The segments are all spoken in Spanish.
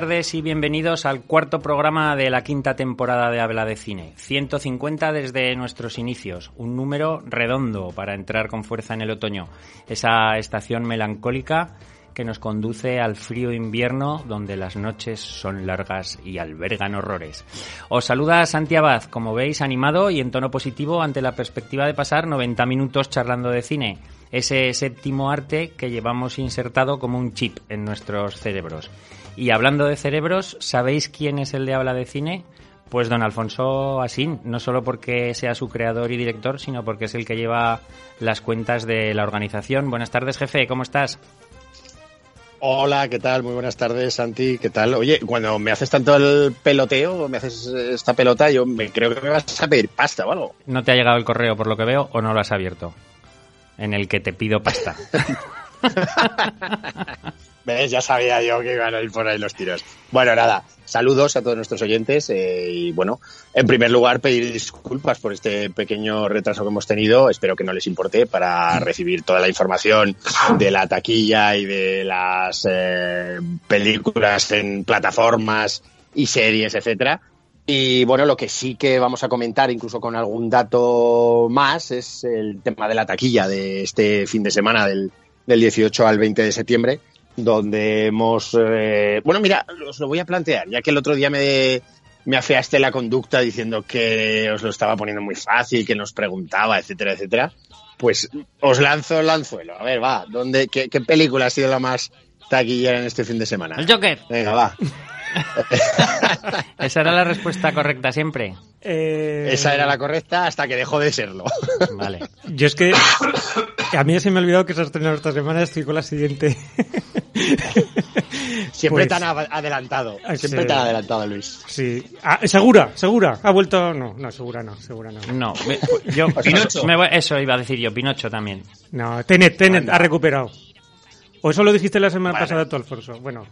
tardes y bienvenidos al cuarto programa de la quinta temporada de Habla de Cine. 150 desde nuestros inicios, un número redondo para entrar con fuerza en el otoño. Esa estación melancólica que nos conduce al frío invierno donde las noches son largas y albergan horrores. Os saluda Santi Abad, como veis, animado y en tono positivo ante la perspectiva de pasar 90 minutos charlando de cine ese séptimo arte que llevamos insertado como un chip en nuestros cerebros. Y hablando de cerebros, ¿sabéis quién es el de habla de cine? Pues don Alfonso Asín, no solo porque sea su creador y director, sino porque es el que lleva las cuentas de la organización. Buenas tardes, jefe, ¿cómo estás? Hola, ¿qué tal? Muy buenas tardes, Santi. ¿Qué tal? Oye, cuando me haces tanto el peloteo, me haces esta pelota, yo me, creo que me vas a pedir pasta o algo. ¿No te ha llegado el correo por lo que veo o no lo has abierto? En el que te pido pasta. ¿Ves? Ya sabía yo que iban a ir por ahí los tiros. Bueno, nada, saludos a todos nuestros oyentes eh, y bueno, en primer lugar pedir disculpas por este pequeño retraso que hemos tenido. Espero que no les importe para recibir toda la información de la taquilla y de las eh, películas en plataformas y series, etcétera. Y bueno, lo que sí que vamos a comentar, incluso con algún dato más, es el tema de la taquilla de este fin de semana del, del 18 al 20 de septiembre, donde hemos... Eh, bueno, mira, os lo voy a plantear, ya que el otro día me, me afeaste la conducta diciendo que os lo estaba poniendo muy fácil, que nos preguntaba, etcétera, etcétera. Pues os lanzo el anzuelo. A ver, va, ¿dónde, qué, qué película ha sido la más taquillera en este fin de semana? El Joker. Venga, va. Esa era la respuesta correcta siempre. Eh... Esa era la correcta hasta que dejó de serlo. Vale. Yo es que a mí se me ha olvidado que se ha estrenado esta semana, estoy con la siguiente. Siempre pues, tan adelantado. Siempre sí. tan adelantado, Luis. Sí. Ah, ¿Segura? ¿Segura? ¿Ha vuelto? No, no, segura no, segura no. No, me, yo, Pinocho. Me, eso iba a decir yo, Pinocho también. No, Tenet, Tenet ha recuperado. ¿O eso lo dijiste la semana vale. pasada tú, Alfonso? Bueno,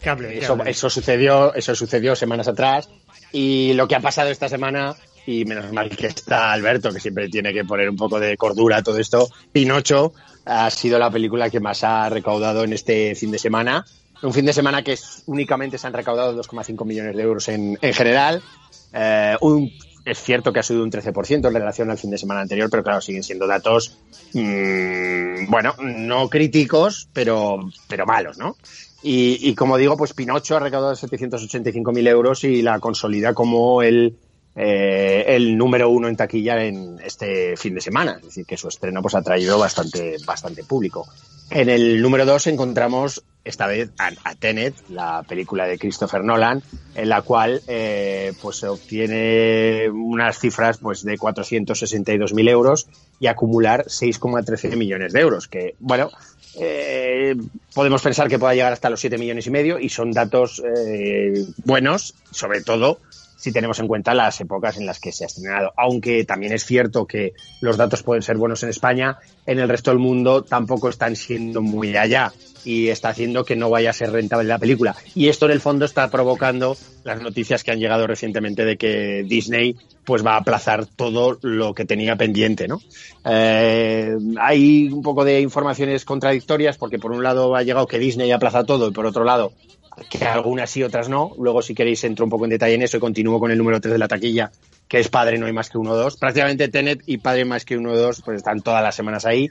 que hable, que eso, hable. eso, sucedió, eso sucedió semanas atrás. Y lo que ha pasado esta semana, y menos mal que está Alberto, que siempre tiene que poner un poco de cordura a todo esto, Pinocho ha sido la película que más ha recaudado en este fin de semana. Un fin de semana que únicamente se han recaudado 2,5 millones de euros en, en general. Eh, es cierto que ha subido un 13% en relación al fin de semana anterior, pero claro, siguen siendo datos, mmm, bueno, no críticos, pero, pero malos, ¿no? Y, y, como digo, pues Pinocho ha recaudado 785.000 euros y la consolida como el, eh, el número uno en taquilla en este fin de semana. Es decir, que su estreno pues, ha traído bastante, bastante público. En el número dos encontramos esta vez a, a, Tenet, la película de Christopher Nolan, en la cual eh, pues se obtiene unas cifras pues de 462.000 euros y acumular 6,13 millones de euros, que bueno, eh, podemos pensar que pueda llegar hasta los 7 millones y medio y son datos eh, buenos, sobre todo si tenemos en cuenta las épocas en las que se ha estrenado. Aunque también es cierto que los datos pueden ser buenos en España, en el resto del mundo tampoco están siendo muy allá y está haciendo que no vaya a ser rentable la película. Y esto en el fondo está provocando las noticias que han llegado recientemente de que Disney pues va a aplazar todo lo que tenía pendiente, ¿no? Eh, hay un poco de informaciones contradictorias porque por un lado ha llegado que Disney aplaza todo y por otro lado que algunas sí, otras no. Luego, si queréis, entro un poco en detalle en eso y continúo con el número 3 de la taquilla, que es Padre No hay más que uno o dos. Prácticamente Tenet y Padre más que uno o dos, pues están todas las semanas ahí.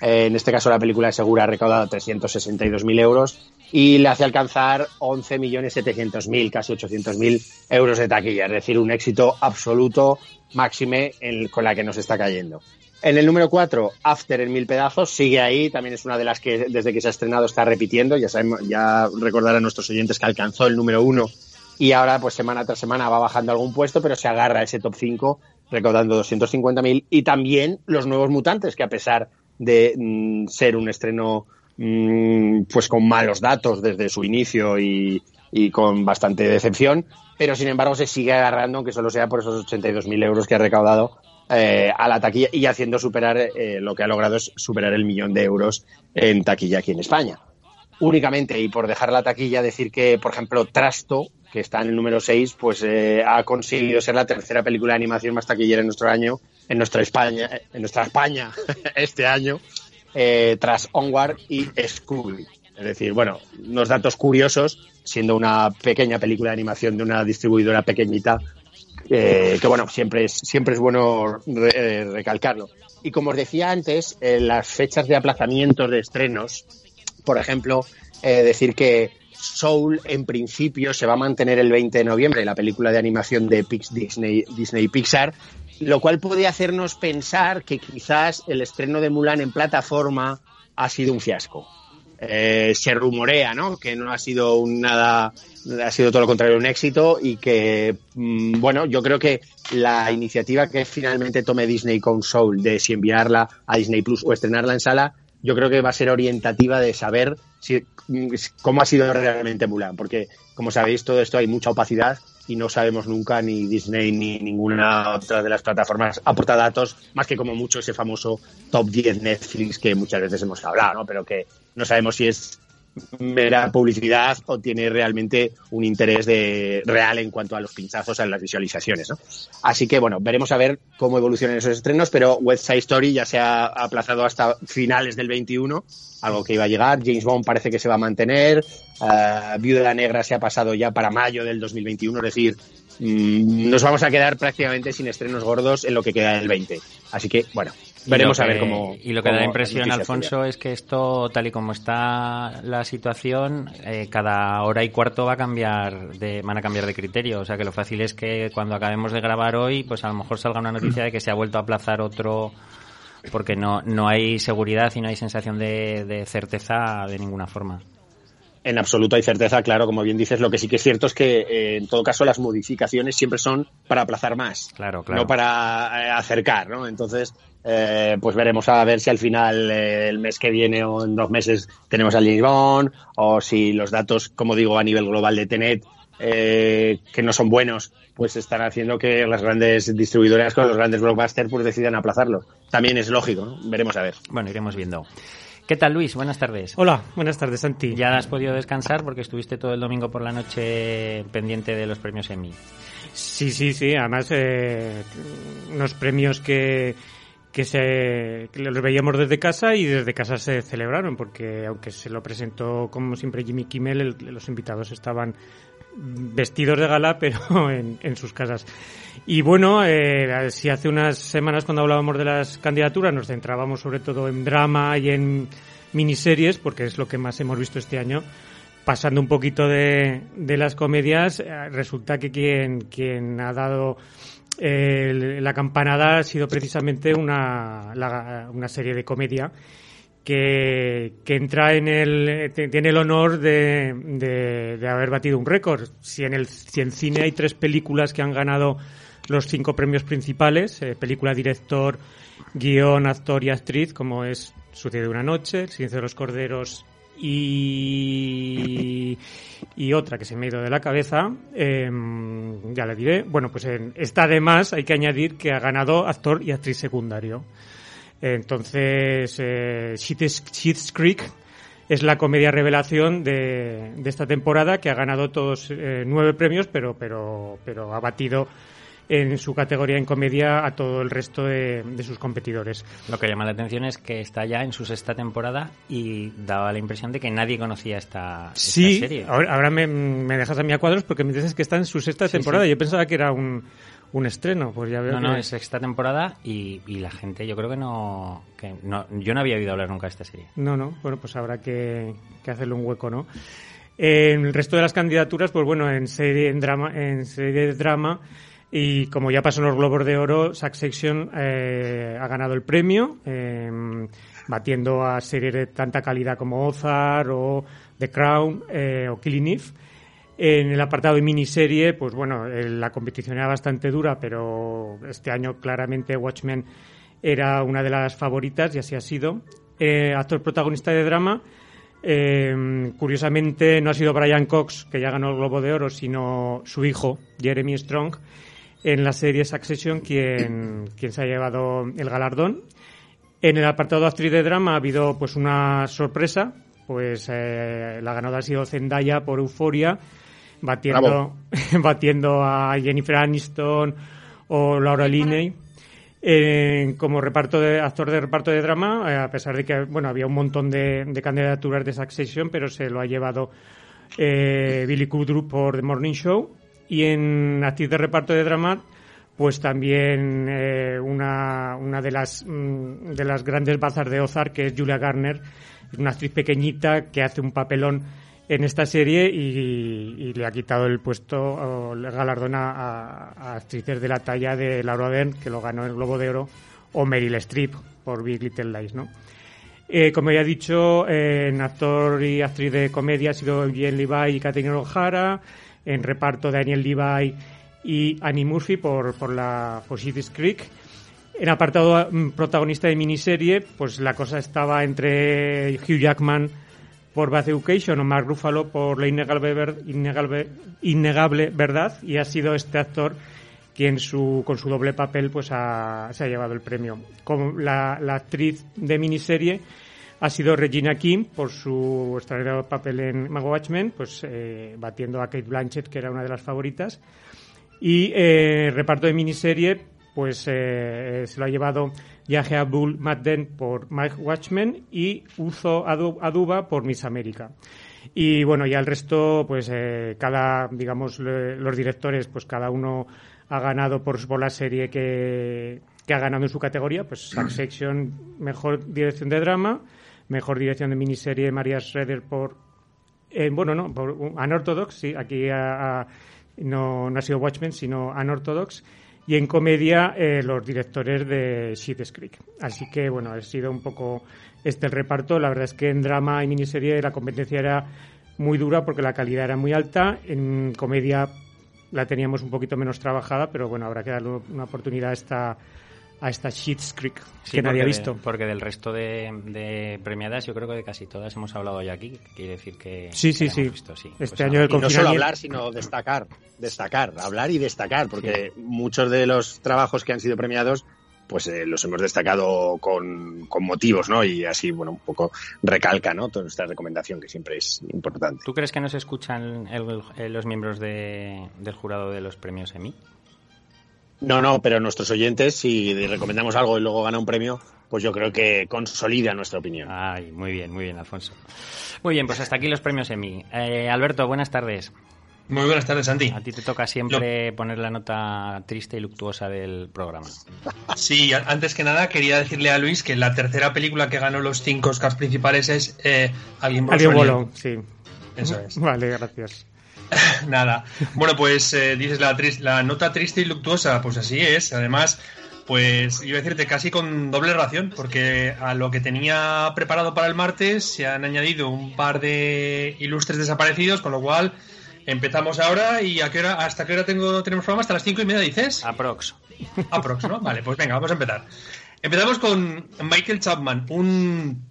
Eh, en este caso, la película de Segura ha recaudado 362.000 euros y le hace alcanzar 11.700.000, casi 800.000 euros de taquilla. Es decir, un éxito absoluto, máxime, con la que nos está cayendo. En el número 4, After en mil pedazos, sigue ahí, también es una de las que desde que se ha estrenado está repitiendo, ya sabemos, ya recordar a nuestros oyentes que alcanzó el número 1 y ahora pues semana tras semana va bajando algún puesto, pero se agarra a ese top 5 recaudando 250.000 y también los nuevos mutantes que a pesar de mm, ser un estreno mm, pues con malos datos desde su inicio y, y, con bastante decepción, pero sin embargo se sigue agarrando aunque solo sea por esos 82.000 euros que ha recaudado eh, a la taquilla y haciendo superar eh, lo que ha logrado es superar el millón de euros en taquilla aquí en España. Únicamente, y por dejar la taquilla, decir que, por ejemplo, Trasto, que está en el número 6, pues eh, ha conseguido ser la tercera película de animación más taquillera en nuestro año, en nuestra España, en nuestra España este año, tras Onward y Scooby. Es decir, bueno, unos datos curiosos, siendo una pequeña película de animación de una distribuidora pequeñita, eh, que bueno, siempre es, siempre es bueno eh, recalcarlo. Y como os decía antes, las fechas de aplazamientos de estrenos, por ejemplo, decir que Soul en principio se va a mantener el 20 de noviembre, la película de animación de Disney, Disney Pixar, lo cual puede hacernos pensar que quizás el estreno de Mulan en plataforma ha sido un fiasco. Eh, se rumorea, ¿no? Que no ha sido un nada, ha sido todo lo contrario un éxito y que, mm, bueno, yo creo que la iniciativa que finalmente tome Disney con Soul de si enviarla a Disney Plus o estrenarla en sala, yo creo que va a ser orientativa de saber si, mm, cómo ha sido realmente Mulan, porque como sabéis todo esto hay mucha opacidad y no sabemos nunca ni Disney ni ninguna otra de las plataformas aporta datos, más que como mucho ese famoso top 10 Netflix que muchas veces hemos hablado, ¿no? pero que no sabemos si es mera publicidad o tiene realmente un interés de, real en cuanto a los pinchazos, a las visualizaciones. ¿no? Así que bueno, veremos a ver cómo evolucionan esos estrenos, pero West Side Story ya se ha aplazado hasta finales del 21, algo que iba a llegar. James Bond parece que se va a mantener. Uh, Viuda Negra se ha pasado ya para mayo del 2021, es decir, mmm, nos vamos a quedar prácticamente sin estrenos gordos en lo que queda del 20. Así que bueno, Veremos que, a ver cómo. Y lo que da la impresión, Alfonso, es que esto, tal y como está la situación, eh, cada hora y cuarto va a cambiar de, van a cambiar de criterio. O sea que lo fácil es que cuando acabemos de grabar hoy, pues a lo mejor salga una noticia de que se ha vuelto a aplazar otro porque no, no hay seguridad y no hay sensación de, de certeza de ninguna forma. En absoluto hay certeza, claro, como bien dices, lo que sí que es cierto es que eh, en todo caso las modificaciones siempre son para aplazar más, claro, claro. no para eh, acercar, ¿no? Entonces, eh, pues veremos a ver si al final eh, el mes que viene o en dos meses tenemos al James Bond o si los datos, como digo, a nivel global de Tenet eh, que no son buenos, pues están haciendo que las grandes distribuidoras con los grandes blockbusters pues decidan aplazarlo. También es lógico, ¿no? Veremos a ver. Bueno, iremos viendo. ¿Qué tal, Luis? Buenas tardes. Hola, buenas tardes, Santi. ¿Ya has podido descansar porque estuviste todo el domingo por la noche pendiente de los premios Emmy? Sí, sí, sí. Además, eh, unos premios que, que, se, que los veíamos desde casa y desde casa se celebraron, porque aunque se lo presentó como siempre Jimmy Kimmel, el, los invitados estaban vestidos de gala, pero en, en sus casas. Y bueno, eh, si hace unas semanas cuando hablábamos de las candidaturas nos centrábamos sobre todo en drama y en miniseries, porque es lo que más hemos visto este año, pasando un poquito de, de las comedias, eh, resulta que quien, quien ha dado la campanada ha sido precisamente una, una serie de comedia que, que entra en el tiene el honor de, de, de haber batido un récord. Si en el si en cine hay tres películas que han ganado los cinco premios principales, eh, película, director, guion, actor y actriz, como es Sucede una noche, El silencio de los corderos y, otra que se me ha ido de la cabeza, eh, ya la diré. Bueno, pues en esta además hay que añadir que ha ganado actor y actriz secundario. Entonces, eh, Schitt's Creek es la comedia revelación de, de, esta temporada que ha ganado todos eh, nueve premios, pero, pero, pero ha batido en su categoría en comedia a todo el resto de, de, sus competidores. Lo que llama la atención es que está ya en su sexta temporada y daba la impresión de que nadie conocía esta, esta sí, serie. Ahora, ahora me, me, dejas a mí a cuadros porque me dices que está en su sexta sí, temporada. Sí. Yo pensaba que era un, un estreno, pues ya veo No, que... no, es sexta temporada y, y, la gente yo creo que no, que no... Yo no había oído hablar nunca de esta serie. No, no, bueno, pues habrá que, que hacerle un hueco, ¿no? En el resto de las candidaturas, pues bueno, en serie, en drama, en serie de drama, y como ya pasó en los Globos de Oro, Succession eh, ha ganado el premio, eh, batiendo a series de tanta calidad como Ozark o The Crown eh, o Killing Eve. En el apartado de miniserie, pues bueno, eh, la competición era bastante dura, pero este año claramente Watchmen era una de las favoritas y así ha sido. Eh, actor protagonista de drama, eh, curiosamente no ha sido Brian Cox, que ya ganó el Globo de Oro, sino su hijo, Jeremy Strong, en la serie Succession, quien, quien se ha llevado el galardón. En el apartado de actriz de drama ha habido pues una sorpresa, pues eh, la ganadora ha sido Zendaya por Euforia, batiendo, batiendo a Jennifer Aniston o Laura Linney. como reparto de actor de reparto de drama, eh, a pesar de que bueno había un montón de, candidaturas de Succession, pero se lo ha llevado eh, Billy Kudrup por The Morning Show. Y en actriz de reparto de drama, pues también eh, una, una de las mm, de las grandes bazas de Ozark, que es Julia Garner, una actriz pequeñita que hace un papelón en esta serie y, le ha quitado el puesto, o le galardona a, actrices de la talla de Laura Dern, que lo ganó el Globo de Oro, o Meryl Streep por Big Little Lies, ¿no? Eh, como ya he dicho, eh, en actor y actriz de comedia ha sido Jen Levi y Catherine O'Hara, en reparto Daniel Levi y Annie Murphy por, por la Positive Creek. En apartado mm, protagonista de miniserie, pues la cosa estaba entre Hugh Jackman, por Bad Education o Mark Ruffalo por La innegable, innegable, Verdad y ha sido este actor quien su, con su doble papel pues se ha llevado el premio. Como la, actriz de miniserie ha sido Regina King por su extraordinario papel en Mago Watchmen, pues eh, batiendo a Kate Blanchett, que era una de las favoritas. Y eh, reparto de miniserie, pues eh, se lo ha llevado Yahya Abdul Madden por Mike Watchmen y Uzo Aduba por Miss América. Y bueno, ya el resto, pues eh, cada, digamos, los directores, pues cada uno ha ganado por, por la serie que, que ha ganado en su categoría, pues Succession, mejor dirección de drama, mejor dirección de miniserie María Schroeder por, eh, bueno, no, por Unorthodox, sí, aquí no, no ha sido Watchmen, sino Unorthodox y en comedia eh, los directores de Shit's Creek. Así que, bueno, ha sido un poco este el reparto. La verdad es que en drama y miniserie la competencia era muy dura porque la calidad era muy alta. En comedia la teníamos un poquito menos trabajada, pero bueno, habrá que darle una oportunidad a esta a esta Sheets Creek que nadie ha visto. porque del resto de, premiadas, yo creo que de casi todas hemos hablado ya aquí. Quiere decir que. Sí, sí, sí. Este pues año no solo hablar, sino destacar. Destacar, hablar y destacar, porque muchos de los trabajos que han sido premiados pues eh, los hemos destacado con, con, motivos, ¿no? Y así, bueno, un poco recalca, ¿no? Toda nuestra recomendación, que siempre es importante. ¿Tú crees que nos escuchan los miembros del jurado de los premios Emmy? No, no, pero nuestros oyentes, si recomendamos algo y luego gana un premio, pues yo creo que consolida nuestra opinión. Ay, muy bien, muy bien, Alfonso. Muy bien, pues hasta aquí los premios EMI. Eh, Alberto, buenas tardes. Muy buenas tardes, Santi. A ti te toca siempre poner la nota triste y luctuosa del programa. Sí, antes que nada quería decirle a Luis que la tercera película que ganó los cinco Oscars principales es eh, Alguien Alguien sí. Eso es. Vale, gracias. Nada. Bueno, pues eh, dices la, la nota triste y luctuosa, pues así es. Además, pues iba a decirte casi con doble ración, porque a lo que tenía preparado para el martes se han añadido un par de ilustres desaparecidos, con lo cual empezamos ahora y a qué hora, hasta qué hora tengo, tenemos programa, hasta las cinco y media dices. Aprox. Aprox, ¿no? Vale, pues venga, vamos a empezar. Empezamos con Michael Chapman, un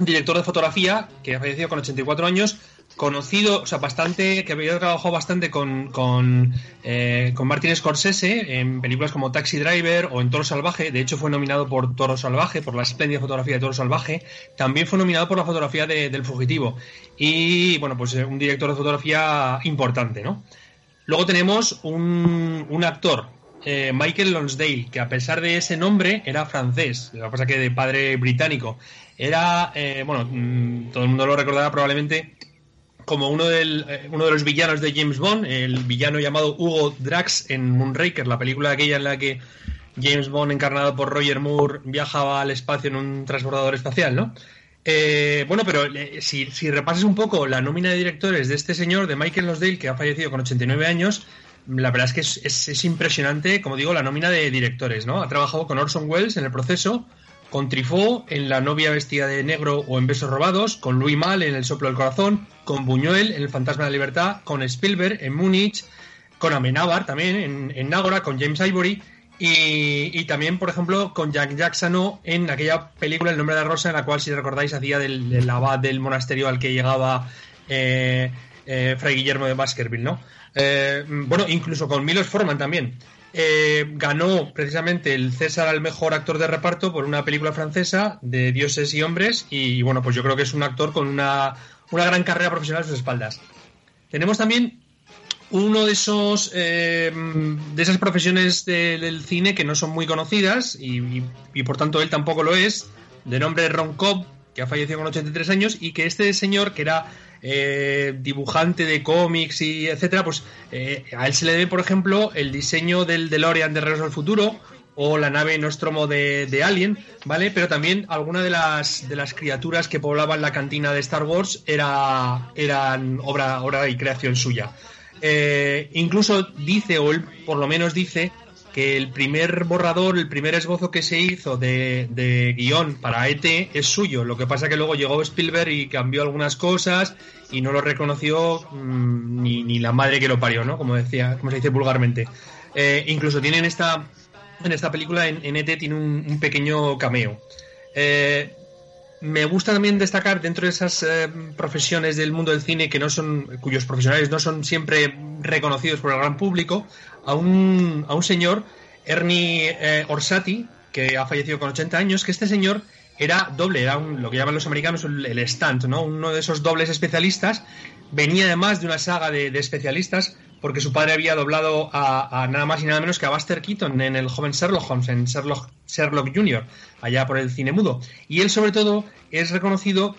director de fotografía que ha fallecido con 84 años conocido, o sea, bastante, que había trabajado bastante con, con, eh, con Martin Scorsese en películas como Taxi Driver o en Toro Salvaje. De hecho, fue nominado por Toro Salvaje, por la espléndida fotografía de Toro Salvaje. También fue nominado por la fotografía de, del Fugitivo. Y, bueno, pues eh, un director de fotografía importante, ¿no? Luego tenemos un, un actor, eh, Michael Lonsdale, que a pesar de ese nombre era francés, lo que pasa que de padre británico. Era, bueno, mm, todo el mundo lo recordará probablemente como uno, del, eh, uno de los villanos de James Bond, el villano llamado Hugo Drax en Moonraker, la película aquella en la que James Bond, encarnado por Roger Moore, viajaba al espacio en un transbordador espacial, ¿no? Eh, bueno, pero eh, si, si, repasas un poco la nómina de directores de este señor, de Michael Lonsdale, que ha fallecido con 89 años, la verdad es que es, es impresionante, como digo, la nómina de directores, ¿no? Ha trabajado con Orson Welles en el proceso, con Trifó en La novia vestida de negro o en Besos robados, con Louis Mal en El soplo del corazón, con Buñuel en El fantasma de la libertad, con Spielberg en Múnich, con Amenábar también en, en Nágora, con James Ivory y, también, por ejemplo, con Jack Jackson en aquella película El nombre de la rosa, en la cual, si recordáis, hacía del, abad del monasterio al que llegaba eh, eh, Fray Guillermo de Baskerville, ¿no? Eh, bueno, incluso con Milos Forman también. Eh, ganó precisamente el César al mejor actor de reparto por una película francesa de dioses y hombres y, bueno, pues yo creo que es un actor con una, una gran carrera profesional a sus espaldas. Tenemos también uno de esos eh, de esas profesiones del cine que no son muy conocidas y, por tanto él tampoco lo es, de nombre Ron Cobb, que ha fallecido con 83 años y que este señor que era eh, dibujante de cómics y etcétera, pues eh, a él se le debe, por ejemplo, el diseño del DeLorean de Regreso al Futuro o la nave Nostromo de, Alien, ¿vale? Pero también alguna de las, de las criaturas que poblaban la cantina de Star Wars era, eran obra, obra y creación suya. Eh, incluso dice, o él por lo menos dice, el primer borrador, el primer esbozo que se hizo de, guion para ET es suyo. Lo que pasa que luego llegó Spielberg y cambió algunas cosas y no lo reconoció mm, ni, la madre que lo parió, ¿no? Como decía, como se dice vulgarmente. Eh, incluso tienen esta en esta película, en, ET, tiene un, pequeño cameo. Eh, me gusta también destacar dentro de esas eh, profesiones del mundo del cine que no son, cuyos profesionales no son siempre reconocidos por el gran público, a un, a un señor, Ernie eh, Orsatti, que ha fallecido con 80 años, que este señor era doble, era lo que llaman los americanos el, stunt, ¿no? Uno de esos dobles especialistas. Venía además de una saga de, de especialistas porque su padre había doblado a, nada más y nada menos que a Buster Keaton en el joven Sherlock Holmes, en Sherlock, Sherlock Jr., allá por el cine mudo. Y él, sobre todo, es reconocido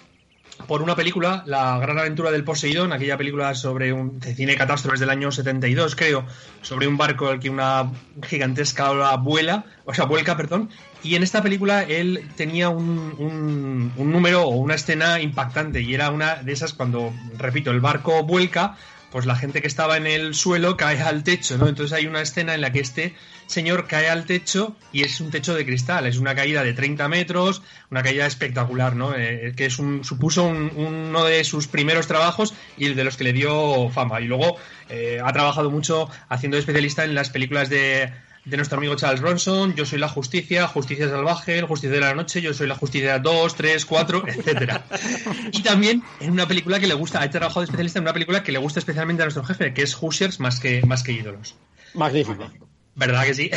por una película, La gran aventura del Poseidón, aquella película sobre un de cine catástrofes del año 72, creo, sobre un barco al que una gigantesca ola vuela, o sea, vuelca, perdón, y en esta película él tenía un, un número o una escena impactante y era una de esas cuando, repito, el barco vuelca, pues la gente que estaba en el suelo cae al techo, ¿no? Entonces hay una escena en la que este señor cae al techo y es un techo de cristal, es una caída de 30 metros, una caída espectacular, ¿no? Eh, que es un, supuso uno de sus primeros trabajos y de los que le dio fama. Y luego eh, ha trabajado mucho haciendo especialista en las películas de de nuestro amigo Charles Bronson, Yo soy la justicia, Justicia salvaje, El justicia de la noche, Yo soy la justicia 2, 3, 4, etcétera. y también en una película que le gusta, ha trabajado de especialista en una película que le gusta especialmente a nuestro jefe, que es Hoosiers más que, más que ídolos. Magnífico. ¿Verdad que sí?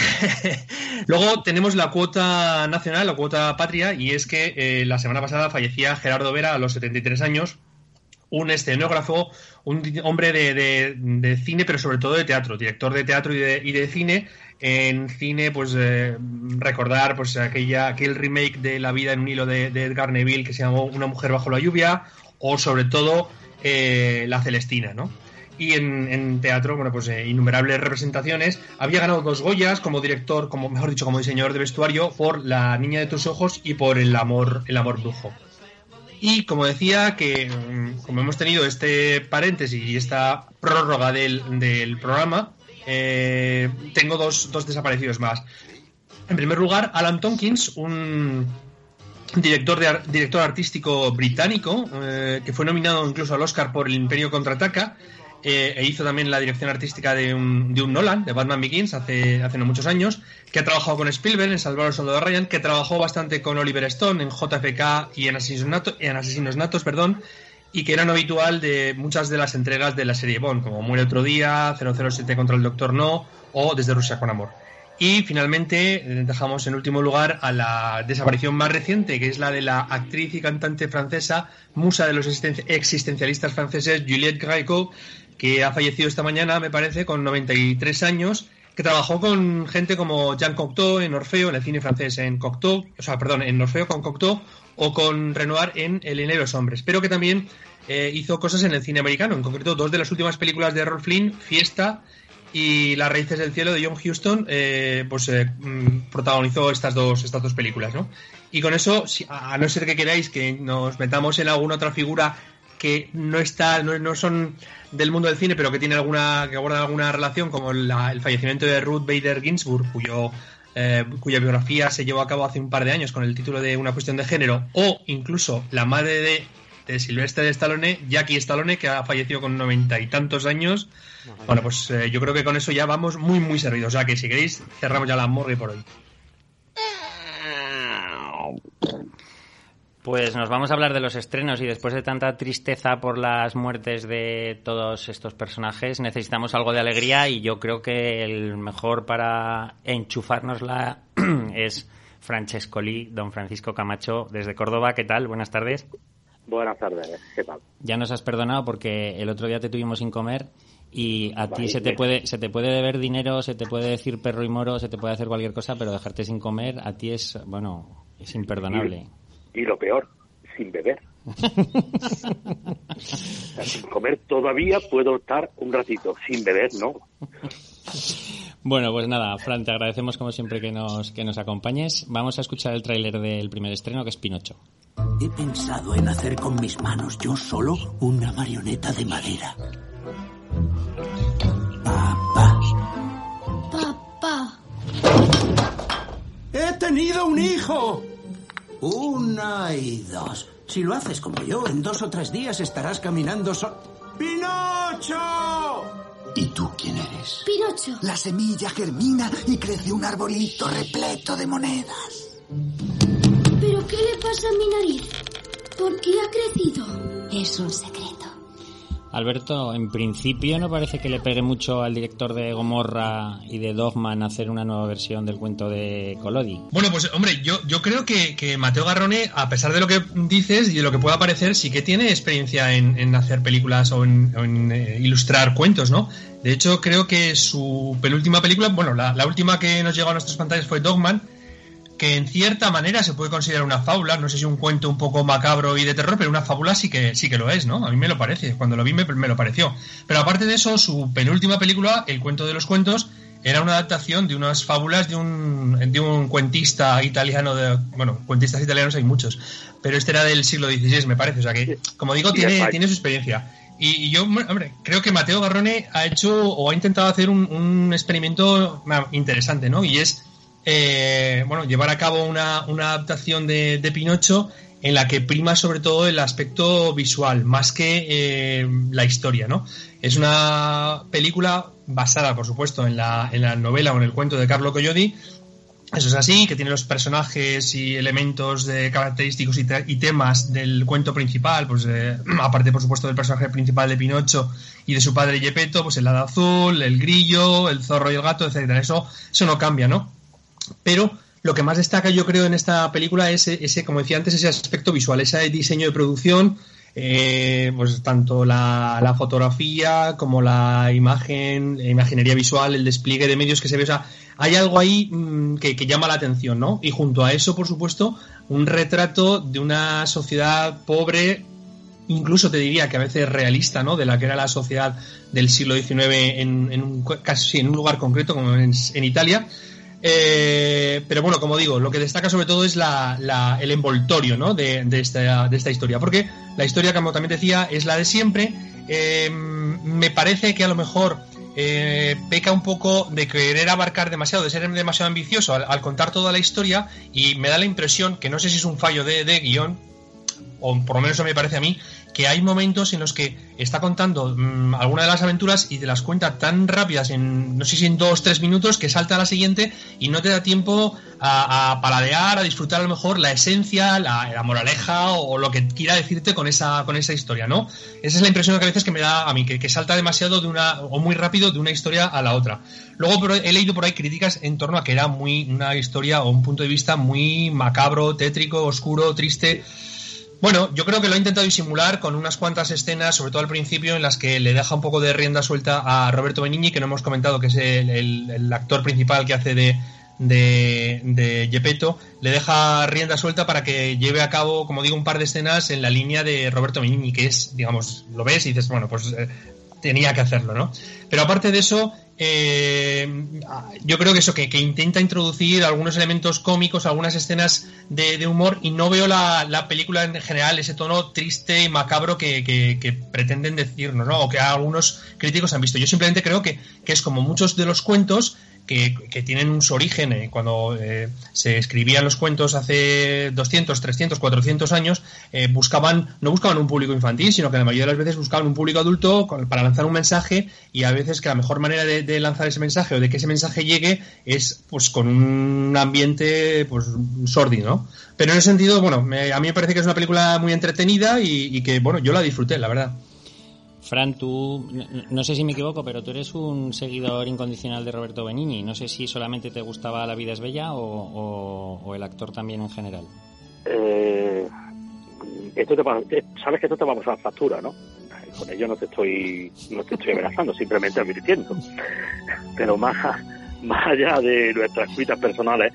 Luego tenemos la cuota nacional, la cuota patria, y es que eh, la semana pasada fallecía Gerardo Vera a los 73 años, un escenógrafo, un hombre de, cine, pero sobre todo de teatro, director de teatro y de, cine. En cine, pues eh, recordar pues aquella, aquel remake de La vida en un hilo de, Edgar Neville que se llamó Una mujer bajo la lluvia, o sobre todo eh, La Celestina, ¿no? Y en, teatro, bueno, pues eh, innumerables representaciones. Había ganado dos Goyas como director, como mejor dicho, como diseñador de vestuario, por La niña de tus ojos y por El amor, el amor brujo. Y como decía, que mm, como hemos tenido este paréntesis y esta prórroga del, programa, eh, tengo dos, dos desaparecidos más. En primer lugar, Alan Tompkins, un director, director artístico británico, eh, que fue nominado incluso al Oscar por El Imperio Contraataca, eh, e hizo también la dirección artística de un, Nolan, de Batman Begins, hace, hace no muchos años, que ha trabajado con Spielberg en Salvador el Soldado Ryan, que trabajó bastante con Oliver Stone en JFK y en Asesinos, en Asesinos Natos, perdón, y que era no habitual de muchas de las entregas de la serie Bond, como Muere otro día, 007 contra el Doctor No o Desde Rusia con Amor. Y finalmente eh, dejamos en último lugar a la desaparición más reciente, que es la de la actriz y cantante francesa, musa de los existencialistas franceses, Juliette Gréco, que ha fallecido esta mañana, me parece, con 93 años, que trabajó con gente como Jean Cocteau en Orfeo, en el cine francés en Cocteau, o sea, perdón, en Orfeo con Cocteau, o con Renoir en El de los hombres, pero que también eh, hizo cosas en el cine americano, en concreto dos de las últimas películas de Rolf Flynn, Fiesta y Las raíces del cielo de John Huston, eh, pues eh, mm, protagonizó estas dos, estas dos películas, ¿no? Y con eso, a no ser que queráis que nos metamos en alguna otra figura que no está, no, son del mundo del cine, pero que tiene alguna, que guarda alguna relación, como el fallecimiento de Ruth Bader Ginsburg, cuyo eh, cuya biografía se llevó a cabo hace un par de años con el título de Una cuestión de género, o incluso la madre de, de Silvestre de Stallone, Jackie Stallone, que ha fallecido con noventa y tantos años. Bueno, pues eh, yo creo que con eso ya vamos muy, muy servidos. O sea que si queréis, cerramos ya la morgue por hoy. Pues nos vamos a hablar de los estrenos y después de tanta tristeza por las muertes de todos estos personajes necesitamos algo de alegría y yo creo que el mejor para enchufárnosla es Francesco Lee, don Francisco Camacho desde Córdoba. ¿Qué tal? Buenas tardes. Buenas tardes, ¿qué tal? Ya nos has perdonado porque el otro día te tuvimos sin comer y a ti se te puede se te puede deber dinero, se te puede decir perro y moro, se te puede hacer cualquier cosa, pero dejarte sin comer a ti es, bueno, es imperdonable. Y, lo peor, sin beber. sin comer todavía puedo estar un ratito, sin beber no. Bueno, pues nada, Fran, te agradecemos como siempre que nos, que nos acompañes. Vamos a escuchar el tráiler del primer estreno, que es Pinocho. He pensado en hacer con mis manos yo solo una marioneta de madera. Papá. Papá. He tenido un hijo. Una y dos. Si lo haces como yo, en dos o tres días estarás caminando solo. ¡Pinocho! ¿Y tú quién eres? Pinocho. La semilla germina y crece un arbolito repleto de monedas. ¿Pero qué le pasa a mi nariz? ¿Por qué ha crecido? Es un secreto. Alberto, en principio no parece que le pegue mucho al director de Gomorra y de Dogman hacer una nueva versión del cuento de Colodi. Bueno, pues hombre, yo, yo creo que, Mateo Garrone, a pesar de lo que dices y de lo que pueda parecer, sí que tiene experiencia en, hacer películas o en, eh, ilustrar cuentos, ¿no? De hecho, creo que su penúltima película, bueno, la, la última que nos llegó a nuestras pantallas fue Dogman, que en cierta manera se puede considerar una fábula, no sé si un cuento un poco macabro y de terror, pero una fábula sí que sí que lo es, ¿no? A mí me lo parece, cuando lo vi me, lo pareció. Pero aparte de eso, su penúltima película, El cuento de los cuentos, era una adaptación de unas fábulas de un, de un cuentista italiano, de, bueno, cuentistas italianos hay muchos, pero este era del siglo XVI, me parece, o sea que, como digo, tiene, tiene su experiencia. Y, yo, hombre, creo que Mateo Garrone ha hecho o ha intentado hacer un, un experimento interesante, ¿no? Y es eh, bueno, llevar a cabo una, adaptación de, Pinocho en la que prima sobre todo el aspecto visual, más que eh, la historia, ¿no? Es una película basada, por supuesto, en la, en la novela o en el cuento de Carlo Collodi. Eso es así, que tiene los personajes y elementos de característicos y, temas del cuento principal, pues eh, aparte, por supuesto, del personaje principal de Pinocho y de su padre Gepetto, pues el hada azul, el grillo, el zorro y el gato, etcétera. Eso, eso no cambia, ¿no? Pero lo que más destaca yo creo en esta película es ese, como decía antes, ese aspecto visual, ese diseño de producción, eh, pues tanto la, fotografía como la imagen, la imaginería visual, el despliegue de medios que se ve, o sea, hay algo ahí mm, que, llama la atención, ¿no? Y junto a eso, por supuesto, un retrato de una sociedad pobre, incluso te diría que a veces realista, ¿no? De la que era la sociedad del siglo XIX en, en un, casi en un lugar concreto como en Italia, eh, pero bueno, como digo, lo que destaca sobre todo es el envoltorio ¿no? de, esta, de, esta, historia. Porque la historia, como también decía, es la de siempre. Eh, me parece que a lo mejor eh, peca un poco de querer abarcar demasiado, de ser demasiado ambicioso al, contar toda la historia. Y me da la impresión, que no sé si es un fallo de, de guion, o por lo menos eso me parece a mí, que hay momentos en los que está contando mm, alguna de las aventuras y te las cuenta tan rápidas, en no sé si en dos, tres minutos, que salta a la siguiente y no te da tiempo a, paladear, a disfrutar a lo mejor la esencia, la, moraleja o, lo que quiera decirte con esa, con esa historia, ¿no? Esa es la impresión que a veces que me da a mí, que, salta demasiado de una, o muy rápido de una historia a la otra. Luego he leído por ahí críticas en torno a que era muy una historia o un punto de vista muy macabro, tétrico, oscuro, triste. Bueno, yo creo que lo ha intentado disimular con unas cuantas escenas, sobre todo al principio, en las que le deja un poco de rienda suelta a Roberto Benigni, que no hemos comentado que es el, actor principal que hace de, de, de Gepetto, le deja rienda suelta para que lleve a cabo, como digo, un par de escenas en la línea de Roberto Benigni, que es, digamos, lo ves y dices, bueno, pues eh, tenía que hacerlo, ¿no? Pero aparte de eso, eh, yo creo que eso, que, intenta introducir algunos elementos cómicos, algunas escenas de, humor y no veo la, película en general, ese tono triste y macabro que, pretenden decirnos, ¿no? O que algunos críticos han visto. Yo simplemente creo que, que es como muchos de los cuentos que, tienen su origen eh, cuando eh, se escribían los cuentos hace 200, 300, 400 años, eh, buscaban no buscaban un público infantil, sino que la mayoría de las veces buscaban un público adulto para lanzar un mensaje y a veces que la mejor manera de, lanzar ese mensaje o de que ese mensaje llegue es pues con un ambiente pues sórdido, ¿no? Pero en ese sentido, bueno, a mí me parece que es una película muy entretenida y que, bueno, yo la disfruté, la verdad. Fran, tú, no, sé si me equivoco, pero tú eres un seguidor incondicional de Roberto Benigni. No sé si solamente te gustaba La vida es bella o, el actor también en general. Eh, esto te te- sabes que esto te va a pasar factura, ¿no? Con ello no te estoy, no te estoy amenazando, simplemente advirtiendo. Pero más, más allá de nuestras cuitas personales,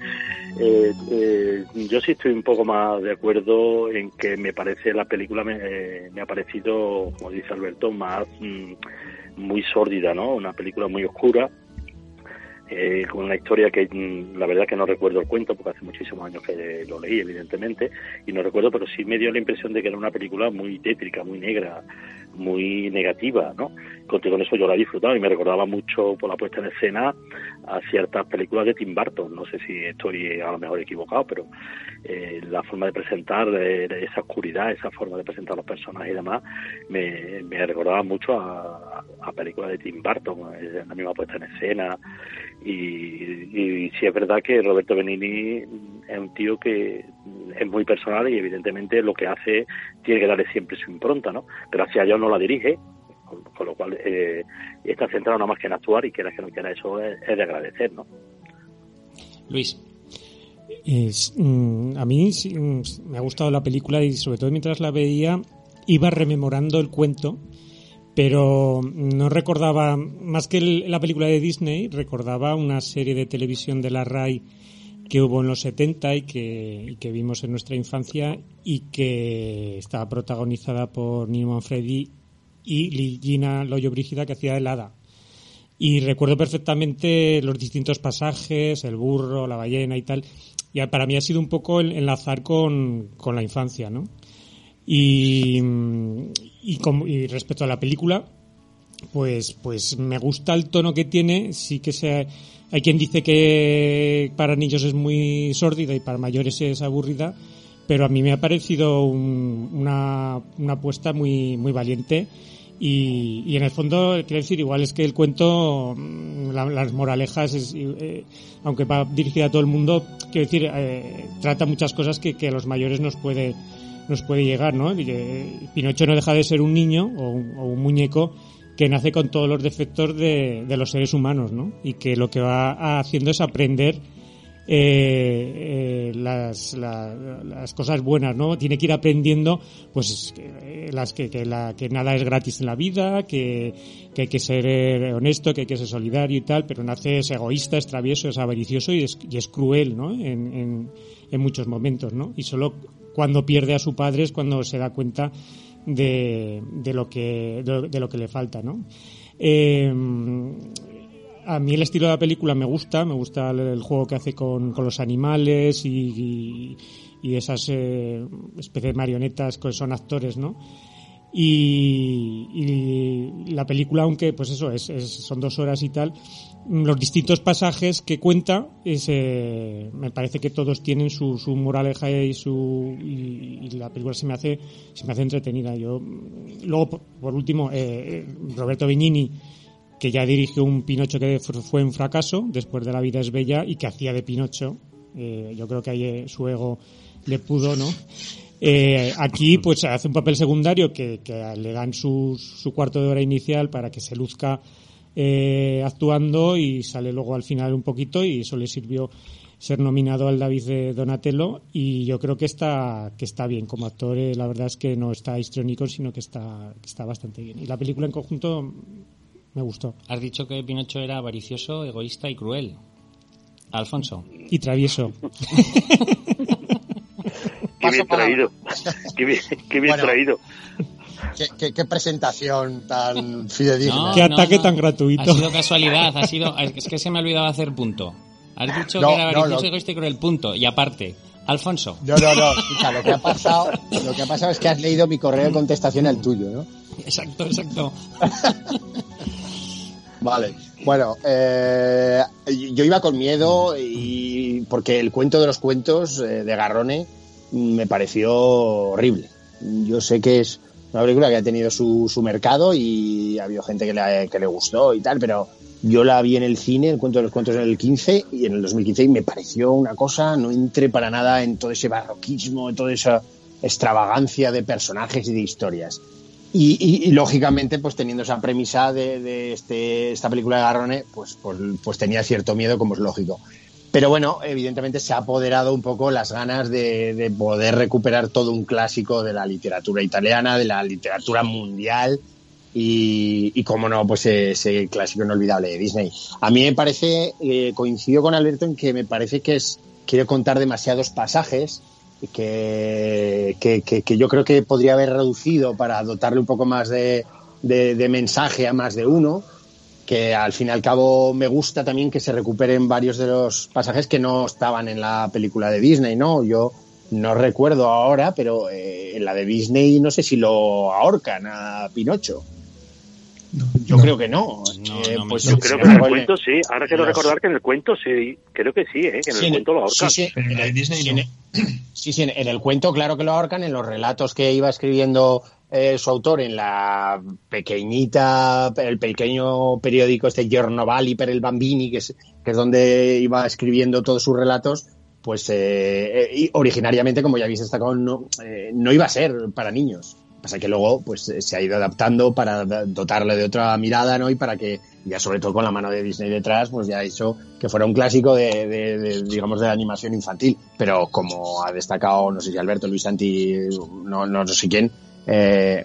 eh, eh, yo sí estoy un poco más de acuerdo en que me parece la película me, eh, ha parecido, como dice Alberto, más mm, muy sórdida, ¿no? Una película muy oscura, eh, con una historia que mm, la verdad que no recuerdo el cuento porque hace muchísimos años que lo leí evidentemente y no recuerdo pero sí me dio la impresión de que era una película muy tétrica muy negra muy negativa no en eso yo la he disfrutado y me recordaba mucho por la puesta en escena a ciertas películas de Tim Burton. No sé si estoy a lo mejor equivocado pero eh, la forma de presentar eh, esa oscuridad esa forma de presentar los personajes y demás me, recordaba mucho a, películas de Tim Burton eh, la misma puesta en escena. Y, y sí es verdad que Roberto Benini es un tío que es muy personal y evidentemente lo que hace tiene que darle siempre su impronta, ¿no? Gracias a Dios no la dirige, con, con lo cual eh, está centrado nada más que en actuar y quiera que no quiera eso es, de agradecer, ¿no? Luis. Mm, a mí sí, mm, me ha gustado la película y sobre todo mientras la veía iba rememorando el cuento, pero no recordaba, más que el- la película de Disney, recordaba una serie de televisión de la RAI que hubo en los 70 y que, que vimos en nuestra infancia y que estaba protagonizada por Nino Manfredi y Li- Gina Loyo Brígida que hacía el hada. Y recuerdo perfectamente los distintos pasajes, el burro, la ballena y tal. Y para mí ha sido un poco el enlazar con, con la infancia, ¿no? Y, y respecto a la película, pues, pues me gusta el tono que tiene. Sí que se, hay quien dice que para niños es muy sórdida y para mayores es aburrida, pero a mí me ha parecido un- una, una apuesta muy, muy valiente. Y, y en el fondo, quiero decir, igual es que el cuento, mm, la- las moralejas, es, eh, aunque va dirigida a todo el mundo, quiero decir, eh, trata muchas cosas que, que a los mayores nos puede, nos puede llegar, ¿no? Eh, Pinocho no deja de ser un niño o un, o un muñeco que nace con todos los defectos de, de los seres humanos, ¿no? Y que lo que va haciendo es aprender eh, eh, las, la- las cosas buenas, ¿no? Tiene que ir aprendiendo, pues, eh, las que, que, la, que nada es gratis en la vida, que, que hay que ser eh, honesto, que hay que ser solidario y tal, pero nace es egoísta, es travieso, es avaricioso y es, y es cruel, ¿no? En, en, en muchos momentos, ¿no? Y solo cuando pierde a su padre es cuando se da cuenta de, de lo que de, de lo que le falta, ¿no? Eh, a mí el estilo de la película me gusta, me gusta el, juego que hace con, con los animales y, y, esas eh, especies de marionetas que son actores, ¿no? Y, la película, aunque pues eso, es, son dos horas y tal, los distintos pasajes que cuenta, es, eh, me parece que todos tienen su, su moraleja y su y, la película se me hace se me hace entretenida. Yo luego por, último eh, Roberto Benigni que ya dirigió un Pinocho que fue un fracaso después de La vida es bella y que hacía de Pinocho. Eh, yo creo que ahí eh, su ego le pudo, ¿no? Eh, aquí pues hace un papel secundario que, que le dan su, su cuarto de hora inicial para que se luzca eh, actuando y sale luego al final un poquito y eso le sirvió ser nominado al David de Donatello y yo creo que está que está bien como actor eh, la verdad es que no está histriónico sino que está que está bastante bien y la película en conjunto me gustó Has dicho que Pinocho era avaricioso, egoísta y cruel. Alfonso. y travieso Qué bien traído. Qué bien, qué bien Bueno. traído. ¿Qué, qué, qué presentación tan fidedigna. No, Qué ataque no. tan gratuito. Ha sido casualidad, ha sido. Es que se me ha olvidado hacer punto. Has dicho No, que era no, avaricioso, lo- egoísta y cruel, punto. Y aparte, Alfonso. No, no, no. Escucha, lo que ha pasado, lo que ha pasado es que has leído mi correo de contestación al tuyo, ¿no? Exacto, exacto. Vale. Bueno, eh, yo iba con miedo y porque el cuento de los cuentos eh, de Garrone me pareció horrible. Yo sé que es una película que ha tenido su, su mercado y ha habido gente que le, que le gustó y tal, pero yo la vi en el cine, el cuento de los cuentos en el 15 y en el 2015 y me pareció una cosa, no entré para nada en todo ese barroquismo, en toda esa extravagancia de personajes y de historias. Y, y- y, lógicamente, pues teniendo esa premisa de, de este, esta película de Garrone, pues, pues, pues tenía cierto miedo, como es lógico. Pero bueno, evidentemente se ha apoderado un poco las ganas de, de poder recuperar todo un clásico de la literatura italiana, de la literatura mundial y, como no, pues ese clásico inolvidable de Disney. A mí me parece, eh, coincido con Alberto en que me parece que es quiere contar demasiados pasajes que, que, yo creo que podría haber reducido para dotarle un poco más de mensaje a más de uno que al fin y al cabo me gusta también que se recuperen varios de los pasajes que no estaban en la película de Disney, ¿no? Yo no recuerdo ahora, pero eh, en la de Disney no sé si lo ahorcan a Pinocho. Yo creo que no. No, Eh, pues Yo creo sí, que en el cuento sí. Ahora quiero los- recordar que en el cuento sí. Creo que sí, ¿eh? que en el cuento lo ahorcan. sí, sí, Pero en la de Disney sí, no. en- sí, en el cuento claro que lo ahorcan, en los relatos que iba escribiendo eh, su autor en la pequeñita, el pequeño periódico este Giornovali per el Bambini, que es, que es donde iba escribiendo todos sus relatos, pues eh, eh, originariamente, como ya habéis destacado, no, eh, no iba a ser para niños. Pasa que luego pues se ha ido adaptando para dotarle de otra mirada, ¿no? Y para que, ya sobre todo con la mano de Disney detrás, pues ya hecho que fuera un clásico de, de- digamos, de animación infantil. Pero como ha destacado, no sé si Alberto, Luis Santi, no, no sé quién, eh,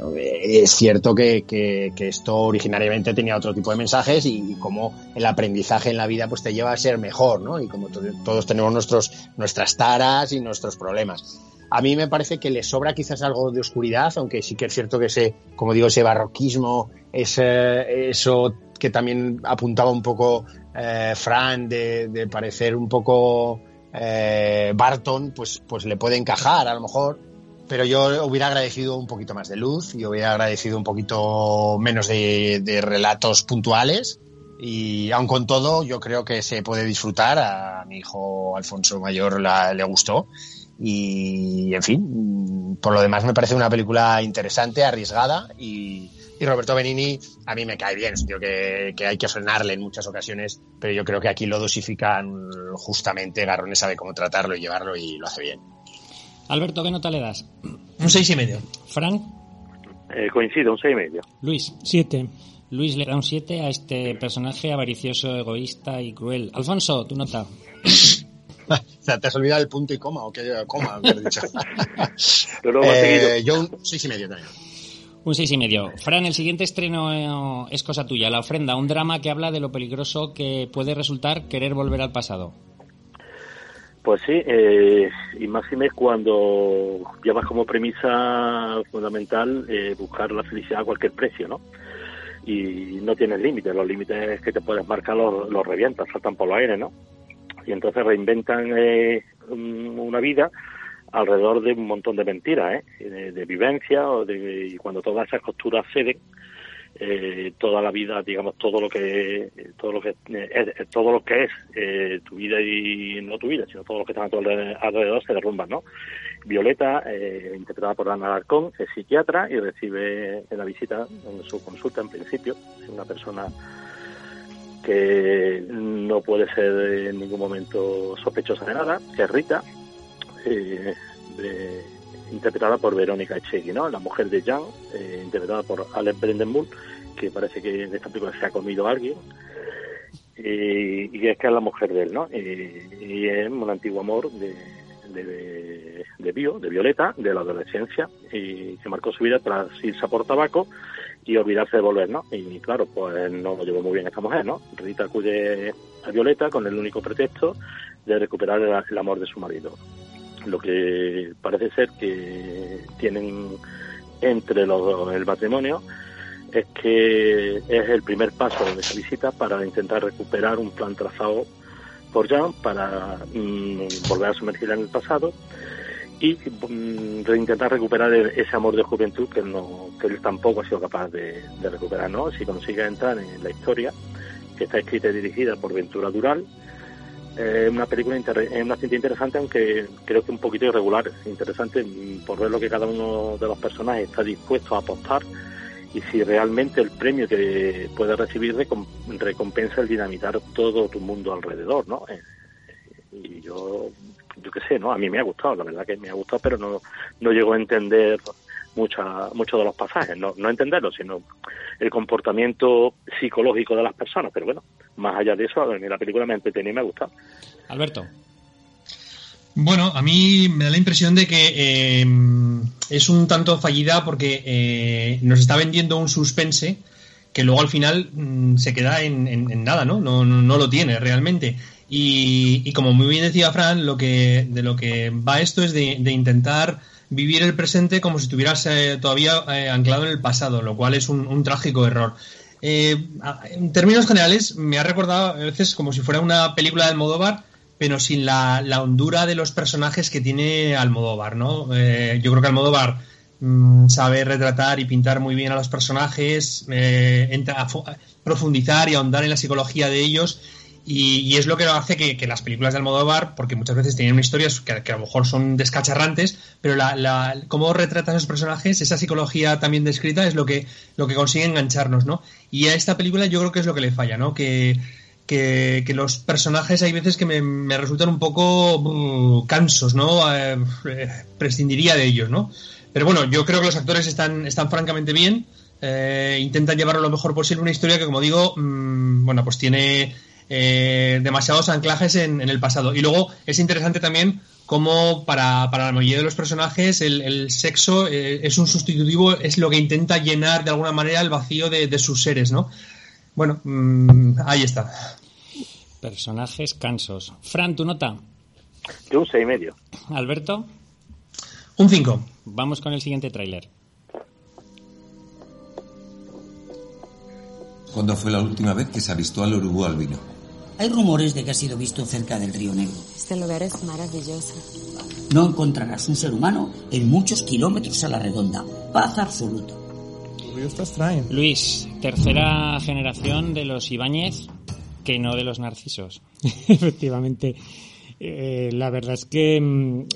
es cierto que, esto originariamente tenía otro tipo de mensajes y, como el aprendizaje en la vida pues te lleva a ser mejor, ¿no? Y como to- todos tenemos nuestros, nuestras taras y nuestros problemas. A mí me parece que le sobra quizás algo de oscuridad, aunque sí que es cierto que ese, como digo, ese barroquismo, eso que también apuntaba un poco eh, Fran de, de parecer un poco eh, Barton, pues, pues le puede encajar a lo mejor. Pero yo hubiera agradecido un poquito más de luz, y hubiera agradecido un poquito menos de, relatos puntuales. Y aun con todo, yo creo que se puede disfrutar. A mi hijo Alfonso Mayor le gustó. Y, en fin, por lo demás me parece una película interesante, arriesgada y, Roberto Benini a mí me cae bien, es un tío que, que hay que frenarle en muchas ocasiones, pero yo creo que aquí lo dosifican justamente, Garrone sabe cómo tratarlo y llevarlo y lo hace bien. Alberto, ¿qué nota le das? Un seis y medio. Frank, Eh, coincido, un seis y medio. Luis. Siete. Luis le da un 7 a este personaje avaricioso, egoísta y cruel. Alfonso, tu nota. O sea, ¿te has olvidado el punto y coma o qué coma? dicho? Pero luego ha Eh, yo un seis y medio también. Un seis y medio. Fran, el siguiente estreno es cosa tuya. La ofrenda, un drama que habla de lo peligroso que puede resultar querer volver al pasado. Pues sí, eh, y máxime cuando llevas como premisa fundamental eh, buscar la felicidad a cualquier precio, ¿no? Y no tienes límites, los límites que te puedes marcar los, los revientas, saltan por los aires, ¿no? Y entonces reinventan eh, un- una vida alrededor de un montón de mentiras, ¿eh? De, de vivencia o de, y cuando todas esas costuras ceden, eh, toda la vida, digamos, todo lo que todo lo que eh, es, todo lo que es eh, tu vida y no tu vida, sino todo lo que está a tu alre- alrededor se derrumba, ¿no? Violeta, eh, interpretada por Ana Alarcón, es psiquiatra y recibe en la visita, en su consulta en principio, es una persona que no puede ser en ningún momento sospechosa de nada, que es Rita, eh, de- interpretada por Verónica Echegui, ¿no? La mujer de Jan, eh, interpretada por Alex Brendenbull, que parece que en esta película se ha comido a alguien, y, y es que es la mujer de él, ¿no? Y, y es un antiguo amor de, de, de Bio, de Violeta, de la adolescencia, y que marcó su vida tras irse a por tabaco y olvidarse de volver, ¿no? Y claro, pues no lo llevó muy bien esta mujer, ¿no? Rita acude a Violeta con el único pretexto de recuperar el amor de su marido. Lo que parece ser que tienen entre los dos el matrimonio es que es el primer paso de esa visita para intentar recuperar un plan trazado por Jan para mm, volver a sumergirla en el pasado y mm, intentar recuperar ese amor de juventud que no, que él tampoco ha sido capaz de, de recuperar. ¿no? Si consigue entrar en la historia, que está escrita y dirigida por Ventura Dural, es una película es una cinta interesante, aunque creo que un poquito irregular. Interesante mm, por ver lo que cada uno de los personajes está dispuesto a apostar y si realmente el premio que puede recibir recom- recompensa el dinamitar todo tu mundo alrededor, ¿no? Eh, Y yo, yo qué sé, ¿no? A mí me ha gustado, la verdad que me ha gustado, pero no, no llego a entender mucha, muchos de los pasajes, no, no entenderlo, sino el comportamiento psicológico de las personas, pero bueno, más allá de eso, a mí la película me entretiene y me ha gustado. Alberto. Bueno, a mí me da la impresión de que eh, es un tanto fallida porque eh, nos está vendiendo un suspense que luego al final mm, se queda en, nada, ¿no? ¿no? No, lo tiene realmente. Y, como muy bien decía Fran, lo que, de lo que va esto es de, intentar vivir el presente como si estuvieras eh, todavía anclado en el pasado, lo cual es un, trágico error. En términos generales, me ha recordado a veces como si fuera una película de Almodóvar pero sin la, hondura de los personajes que tiene Almodóvar, ¿no? Eh, yo creo que Almodóvar mm, sabe retratar y pintar muy bien a los personajes, eh, profundizar y ahondar en la psicología de ellos. Y, es lo que hace que, las películas de Almodóvar, porque muchas veces tienen historias que, que a lo mejor son descacharrantes, pero la, cómo retratan esos personajes, esa psicología también descrita, es lo que, lo que consigue engancharnos, ¿no? Y a esta película yo creo que es lo que le falla, ¿no? Que, que, los personajes hay veces que me, resultan un poco uh, cansos, ¿no? Eh, prescindiría de ellos, ¿no? Pero bueno, yo creo que los actores están, están francamente bien. Eh, intentan llevarlo lo mejor posible. Una historia que, como digo, mm, bueno, pues tiene eh, demasiados anclajes en, el pasado. Y luego es interesante también cómo para, la mayoría de los personajes el, sexo es un sustitutivo, es lo que intenta llenar de alguna manera el vacío de, sus seres, ¿no? Bueno, mm, ahí está. Personajes cansos. Fran, ¿tu nota? Yo un seis y medio. ¿Alberto? Un 5. Vamos con el siguiente tráiler. ¿Cuándo fue la última vez que se avistó al urubú albino? Hay rumores de que ha sido visto cerca del río Negro. Este lugar es maravilloso. No encontrarás un ser humano en muchos kilómetros a la redonda. Paz absoluto. Luis, tercera generación de los Ibáñez que no de los narcisos. Efectivamente. Eh, la verdad es que mm,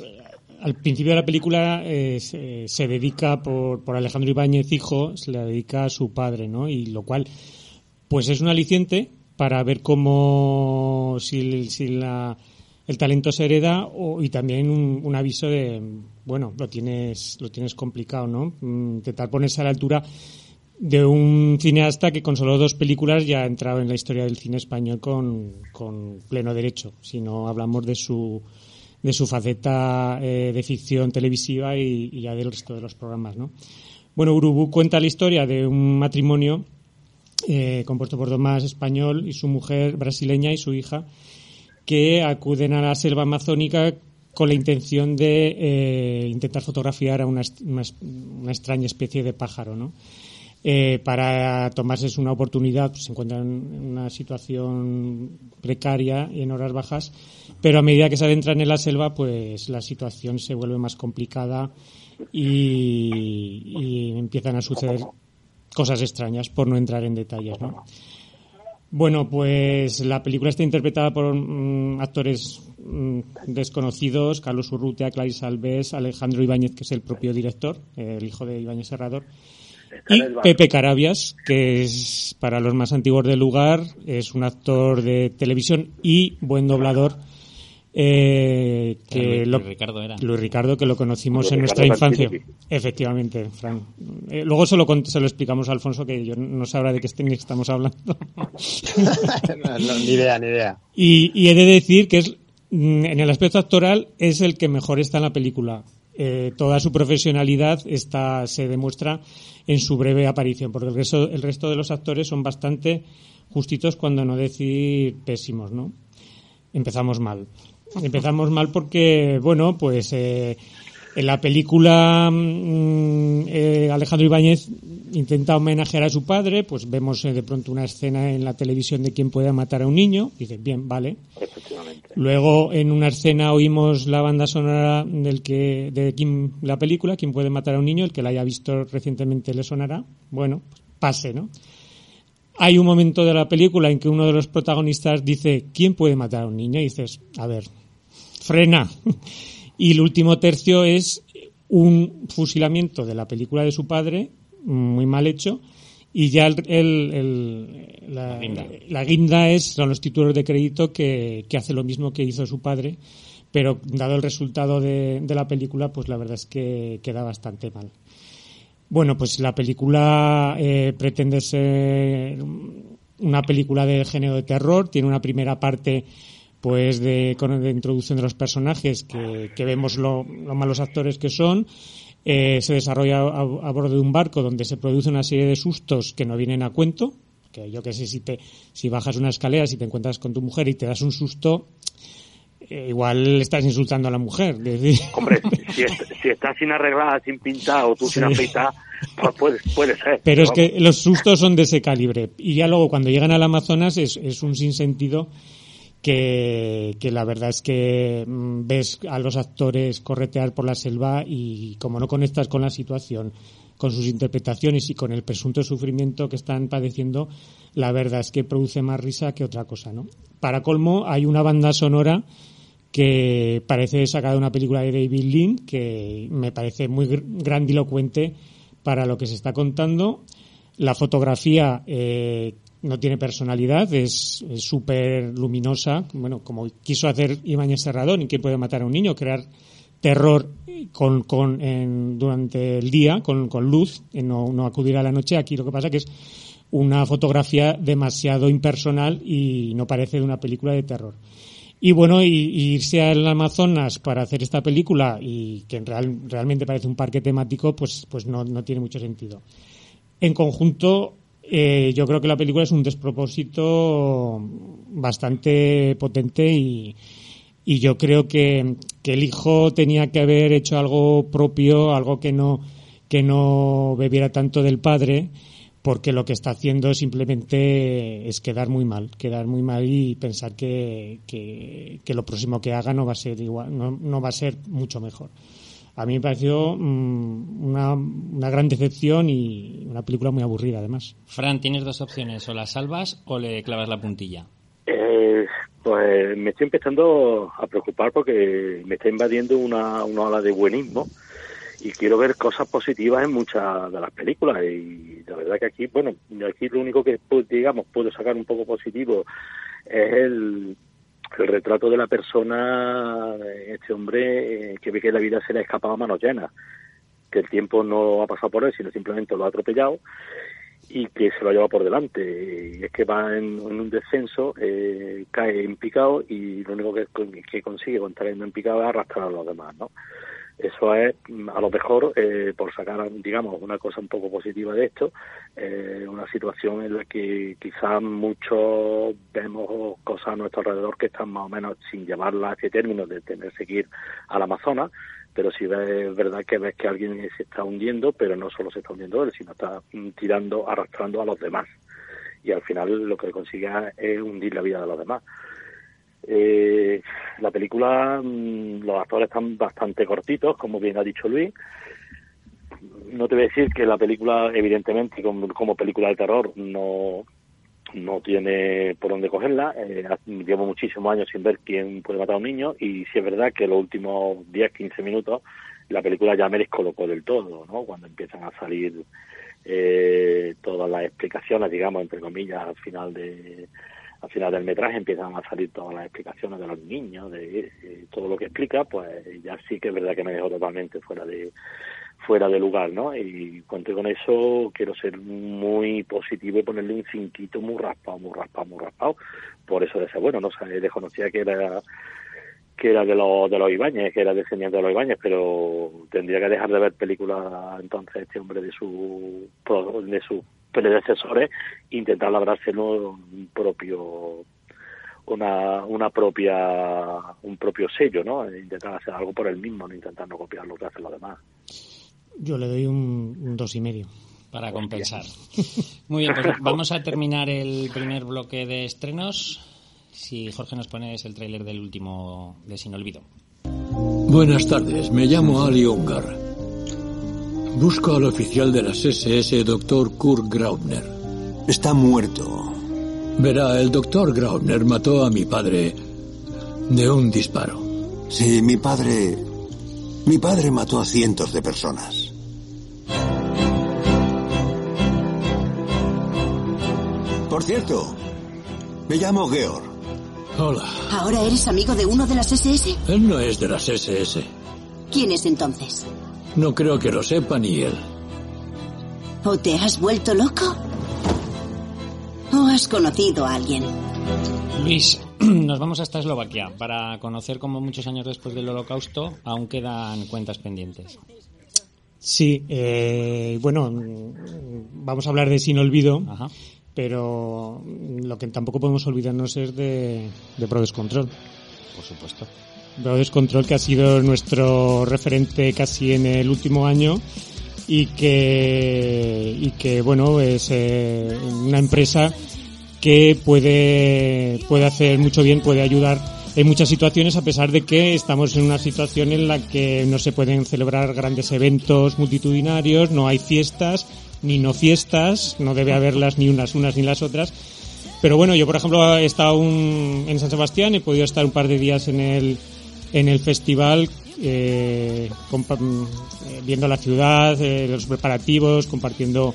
al principio de la película eh, se, dedica por, por, Alejandro Ibáñez hijo, se le dedica a su padre, ¿no? Y lo cual, pues es un aliciente para ver cómo si, si la, el talento se hereda o, y también un, aviso de, bueno, lo tienes, lo tienes complicado, ¿no? Mm, intentar ponerse a la altura de un cineasta que con solo dos películas ya ha entrado en la historia del cine español con, pleno derecho, si no hablamos de su, de su faceta eh, de ficción televisiva y, ya del resto de los programas. ¿no? Bueno, Urubú cuenta la historia de un matrimonio eh, compuesto por Tomás español y su mujer brasileña y su hija que acuden a la selva amazónica con la intención de eh, intentar fotografiar a una, una, una, extraña especie de pájaro, ¿no? Eh, para tomarse una oportunidad, pues se encuentran en una situación precaria y en horas bajas, pero a medida que se adentran en la selva, pues la situación se vuelve más complicada y, empiezan a suceder cosas extrañas, por no entrar en detalles, ¿no? Bueno, pues la película está interpretada por mm, actores mm, desconocidos, Carlos Urrutia, Clarice Alves, Alejandro Ibáñez, que es el propio director, el hijo de Ibáñez Serrador, y Pepe Carabias, que es para los más antiguos del lugar, es un actor de televisión y buen doblador. Eh, que Luis, Ricardo era. Luis Ricardo, que lo conocimos en nuestra infancia. Efectivamente, Fran. Eh, luego se lo, se lo explicamos a Alfonso, que yo no sabrá de qué estamos hablando. ni idea, ni idea. Y, y he de decir que es, mm, en el aspecto actoral es el que mejor está en la película. Eh, toda su profesionalidad está, se demuestra en su breve aparición, porque el resto, el resto de los actores son bastante justitos, cuando no decir pésimos, ¿no? Empezamos mal. Empezamos mal porque, bueno, pues eh, en la película mm, eh, Alejandro Ibáñez intenta homenajear a su padre, pues vemos de pronto una escena en la televisión de quien puede matar a un niño, dice, bien, vale. Luego, en una escena oímos la banda sonora del que, de la película, Quien puede matar a un niño, el que la haya visto recientemente le sonará. Bueno, pase, ¿no? Hay un momento de la película en que uno de los protagonistas dice, ¿quién puede matar a un niño? Y dices, a ver, frena. y el último tercio es un fusilamiento de la película de su padre, muy mal hecho, y ya el, la, guinda. es, son los títulos de crédito que, hace lo mismo que hizo su padre, pero dado el resultado de, la película, pues la verdad es que queda bastante mal. Bueno, pues la película eh, pretende ser una película de género de terror, tiene una primera parte pues de, de introducción de los personajes que, vemos lo, lo malos actores que son. Eh, se desarrolla a, a bordo de un barco donde se produce una serie de sustos que no vienen a cuento, que yo que sé, si, te, si bajas una escalera, si te encuentras con tu mujer y te das un susto, eh, igual estás insultando a la mujer. Decir... Hombre, si, est si estás sin arreglar, sin pintar o tú sin afeitar, pues puede, puede ser. Pero es que los sustos son de ese calibre. Y ya luego cuando llegan al Amazonas es, es un sinsentido que, que la verdad es que mm, ves a los actores corretear por la selva y como no conectas con la situación, con sus interpretaciones y con el presunto sufrimiento que están padeciendo, la verdad es que produce más risa que otra cosa, ¿no? Para colmo, hay una banda sonora que parece sacada de una película de David Lynn, que me parece muy grandilocuente para lo que se está contando. La fotografía eh, no tiene personalidad, es súper luminosa, bueno, como quiso hacer Ibáñez Serradón y que puede matar a un niño, crear terror con, con en, durante el día, con, con luz, no, no acudir a la noche. Aquí lo que pasa que es una fotografía demasiado impersonal y no parece de una película de terror. Y bueno, y, irse al Amazonas para hacer esta película y que real, realmente parece un parque temático, pues, pues no, no tiene mucho sentido. En conjunto, eh, yo creo que la película es un despropósito bastante potente y, y yo creo que, que, el hijo tenía que haber hecho algo propio, algo que no, que no bebiera tanto del padre porque lo que está haciendo simplemente es quedar muy mal, quedar muy mal y pensar que, que, que lo próximo que haga no va a ser igual, no, no, va a ser mucho mejor. A mí me pareció mmm, una, una, gran decepción y una película muy aburrida además. Fran, tienes dos opciones, o la salvas o le clavas la puntilla. Eh, pues me estoy empezando a preocupar porque me está invadiendo una, una ola de buenismo y quiero ver cosas positivas en muchas de las películas y la verdad que aquí, bueno, aquí lo único que digamos puedo sacar un poco positivo es el, el retrato de la persona, este hombre eh, que ve que la vida se le ha escapado a manos llenas, que el tiempo no ha pasado por él, sino simplemente lo ha atropellado y que se lo lleva por delante. Y es que va en, en un descenso, eh, cae en picado y lo único que, que consigue con estar en picado es arrastrar a los demás, ¿no? Eso es, a lo mejor, eh, por sacar, digamos, una cosa un poco positiva de esto, eh, una situación en la que quizás muchos vemos cosas a nuestro alrededor que están más o menos sin llevarlas a ese término de tener que ir al Amazonas, pero si ves, es verdad que ves que alguien se está hundiendo, pero no solo se está hundiendo él, sino está tirando, arrastrando a los demás. Y al final lo que consigue es hundir la vida de los demás. Eh, la película, mmm, los actores están bastante cortitos, como bien ha dicho Luis. No te voy a decir que la película, evidentemente, como, película de terror, no, no tiene por dónde cogerla. Eh, llevo muchísimos años sin ver quién puede matar a un niño y si es verdad que los últimos 10, 15 minutos la película ya me descolocó del todo, ¿no? Cuando empiezan a salir eh, todas las explicaciones, digamos, entre comillas, al final de al final del metraje empiezan a salir todas las explicaciones de los niños, de, todo lo que explica, pues ya sí que es verdad que me dejó totalmente fuera de fuera de lugar, ¿no? Y cuento con eso, quiero ser muy positivo y ponerle un cinquito muy raspado, muy raspado, muy raspado. Por eso de ser bueno, no sé, desconocía que era que era de los de los Ibáñez, que era descendiente de los Ibáñez, pero tendría que dejar de ver películas entonces este hombre de su de sus predecesores intentar labrárselo un propio una, una propia un propio sello, ¿no? Intentar hacer algo por él mismo, no intentar no copiar lo que hacen los demás. Yo le doy un, un dos y medio. Para compensar. Muy bien, pues vamos a terminar el primer bloque de estrenos. Si Jorge nos pones el tráiler del último de Sin Olvido. Buenas tardes, me llamo Ali Ungar. Busco al oficial de las SS, doctor Kurt Graubner. Está muerto. Verá, el doctor Graubner mató a mi padre de un disparo. Sí, mi padre... Mi padre mató a cientos de personas. Por cierto, me llamo Georg. Hola. ¿Ahora eres amigo de uno de las SS? Él no es de las SS. ¿Quién es entonces? No creo que lo sepa ni él. ¿O te has vuelto loco? ¿O has conocido a alguien? Luis, nos vamos hasta Eslovaquia para conocer cómo muchos años después del holocausto aún quedan cuentas pendientes. Sí, eh, bueno, vamos a hablar de Sin Olvido, pero lo que tampoco podemos olvidarnos es de, de Brothers Control. Por supuesto. Brothers Control, que ha sido nuestro referente casi en el último año y que, y que bueno, es eh, una empresa que puede, puede hacer mucho bien, puede ayudar en muchas situaciones a pesar de que estamos en una situación en la que no se pueden celebrar grandes eventos multitudinarios, no hay fiestas, ni no fiestas, no debe haberlas ni unas unas ni las otras. Pero bueno, yo por ejemplo he en San Sebastián, he podido estar un par de días en el, en el festival eh, viendo la ciudad, eh, los preparativos, compartiendo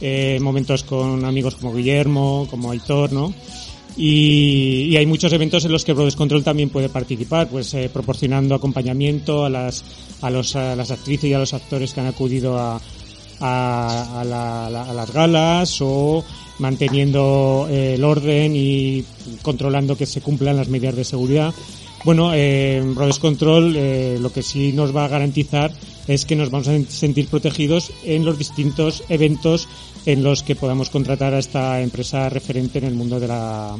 eh, momentos con amigos como Guillermo, como Aitor, ¿no? Y, hay muchos eventos en los que Brothers Control también puede participar, pues eh, proporcionando acompañamiento a las, a, los, a las actrices y a los actores que han acudido a, a, a las galas o manteniendo eh, el orden y controlando que se cumplan las medidas de seguridad. Bueno, eh, Brothers Control eh, lo que sí nos va a garantizar es que nos vamos a sentir protegidos en los distintos eventos en los que podamos contratar a esta empresa referente en el mundo de la,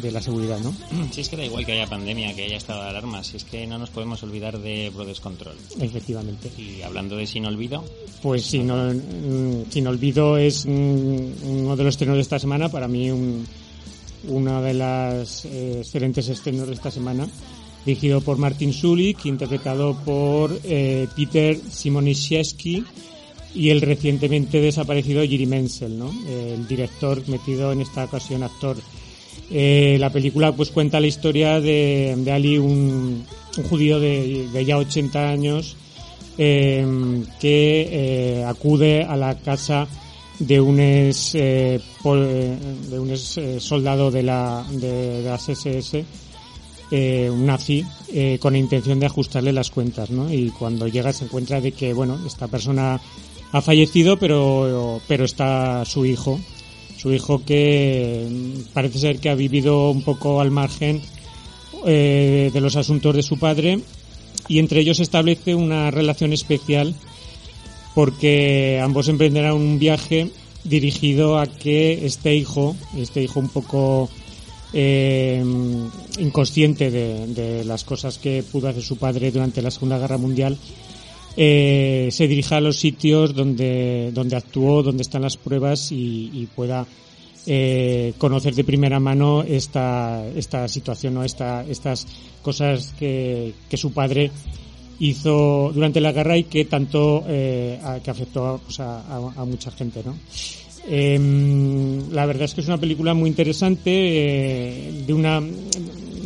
de la seguridad, ¿no? Si es que da igual que haya pandemia, que haya estado de alarma, si es que no nos podemos olvidar de Brothers Control. Efectivamente. Y hablando de Sin Olvido. Pues Sin, mm, Sin Olvido es uno de los estrenos de esta semana, para mí un, una de las eh, excelentes estrenos de esta semana dirigido por Martin Sulik, interpretado por eh, Peter Simoniszewski y el recientemente desaparecido Jiri Menzel, ¿no? el director metido en esta ocasión actor. Eh, la película pues cuenta la historia de, de Ali, un, judío de, ya 80 años eh, que eh, acude a la casa de un ex, pol, de un ex soldado de la, de, de las SS eh, nazi eh, con intención de ajustarle las cuentas. Y cuando llega se encuentra de que, bueno, esta persona ha fallecido, pero, pero está su hijo, su hijo que mm, parece ser que ha vivido un poco al margen eh, de los asuntos de su padre y entre ellos establece una relación especial porque ambos emprenderán un viaje dirigido a que este hijo, este hijo un poco eh, inconsciente de, las cosas que pudo hacer su padre durante la Segunda Guerra Mundial, eh, se dirija a los sitios donde, donde actuó, donde están las pruebas y, pueda eh, conocer de primera mano esta, esta situación, ¿no? esta, estas cosas que, que su padre hizo durante la guerra y que tanto que afectó a, pues a, a, mucha gente, ¿no? Eh, la verdad es que es una película muy interesante, eh, de una,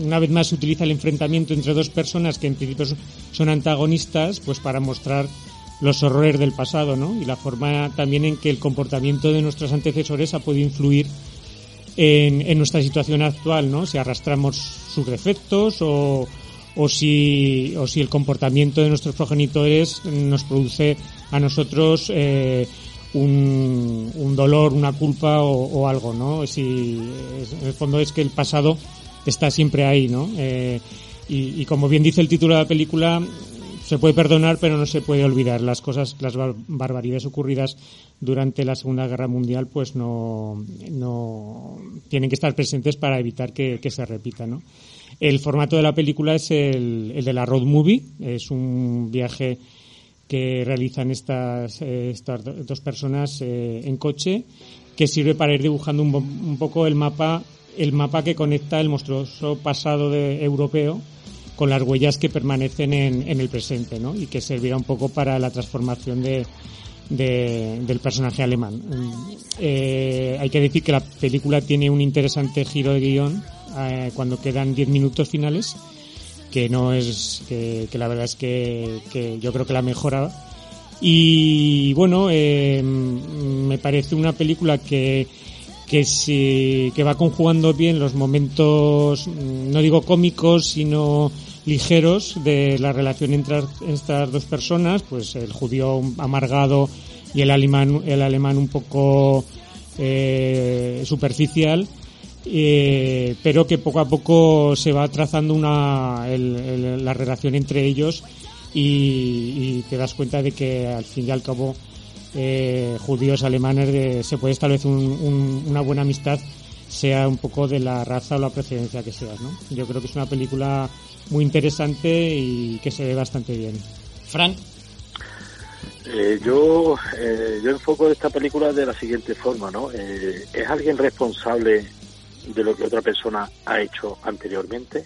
una vez más se utiliza el enfrentamiento entre dos personas que en principio son antagonistas, pues para mostrar los horrores del pasado, ¿no? Y la forma también en que el comportamiento de nuestros antecesores ha podido influir en, en nuestra situación actual, ¿no? Si arrastramos sus defectos o, o si, o si el comportamiento de nuestros progenitores nos produce a nosotros eh, un, un, dolor, una culpa o, o algo, ¿no? Si, en el fondo es que el pasado está siempre ahí, ¿no? Eh, y, y, como bien dice el título de la película, se puede perdonar, pero no se puede olvidar. Las cosas, las bar barbaridades ocurridas durante la Segunda Guerra Mundial, pues no, no tienen que estar presentes para evitar que, que se repita, ¿no? El formato de la película es el, el de la road movie, es un viaje que realizan estas, eh, estas dos personas eh, en coche, que sirve para ir dibujando un, poco el mapa, el mapa que conecta el monstruoso pasado europeo con las huellas que permanecen en, el presente, ¿no? Y que servirá un poco para la transformación de del personaje alemán. Eh, hay que decir que la película tiene un interesante giro de guion eh, cuando quedan 10 minutos finales que no es que, la verdad es que, que, yo creo que la mejora y bueno eh, me parece una película que que si que va conjugando bien los momentos no digo cómicos sino ligeros de la relación entre estas dos personas pues el judío amargado y el alemán el alemán un poco eh, superficial, eh, pero que poco a poco se va trazando una, la relación entre ellos y, te das cuenta de que al fin y al cabo eh, judíos alemanes se puede establecer una buena amistad sea un poco de la raza o la procedencia que seas, ¿no? Yo creo que es una película muy interesante y que se ve bastante bien. Fran. Eh, yo, eh, yo enfoco esta película de la siguiente forma, ¿no? Eh, ¿Es alguien responsable de lo que otra persona ha hecho anteriormente?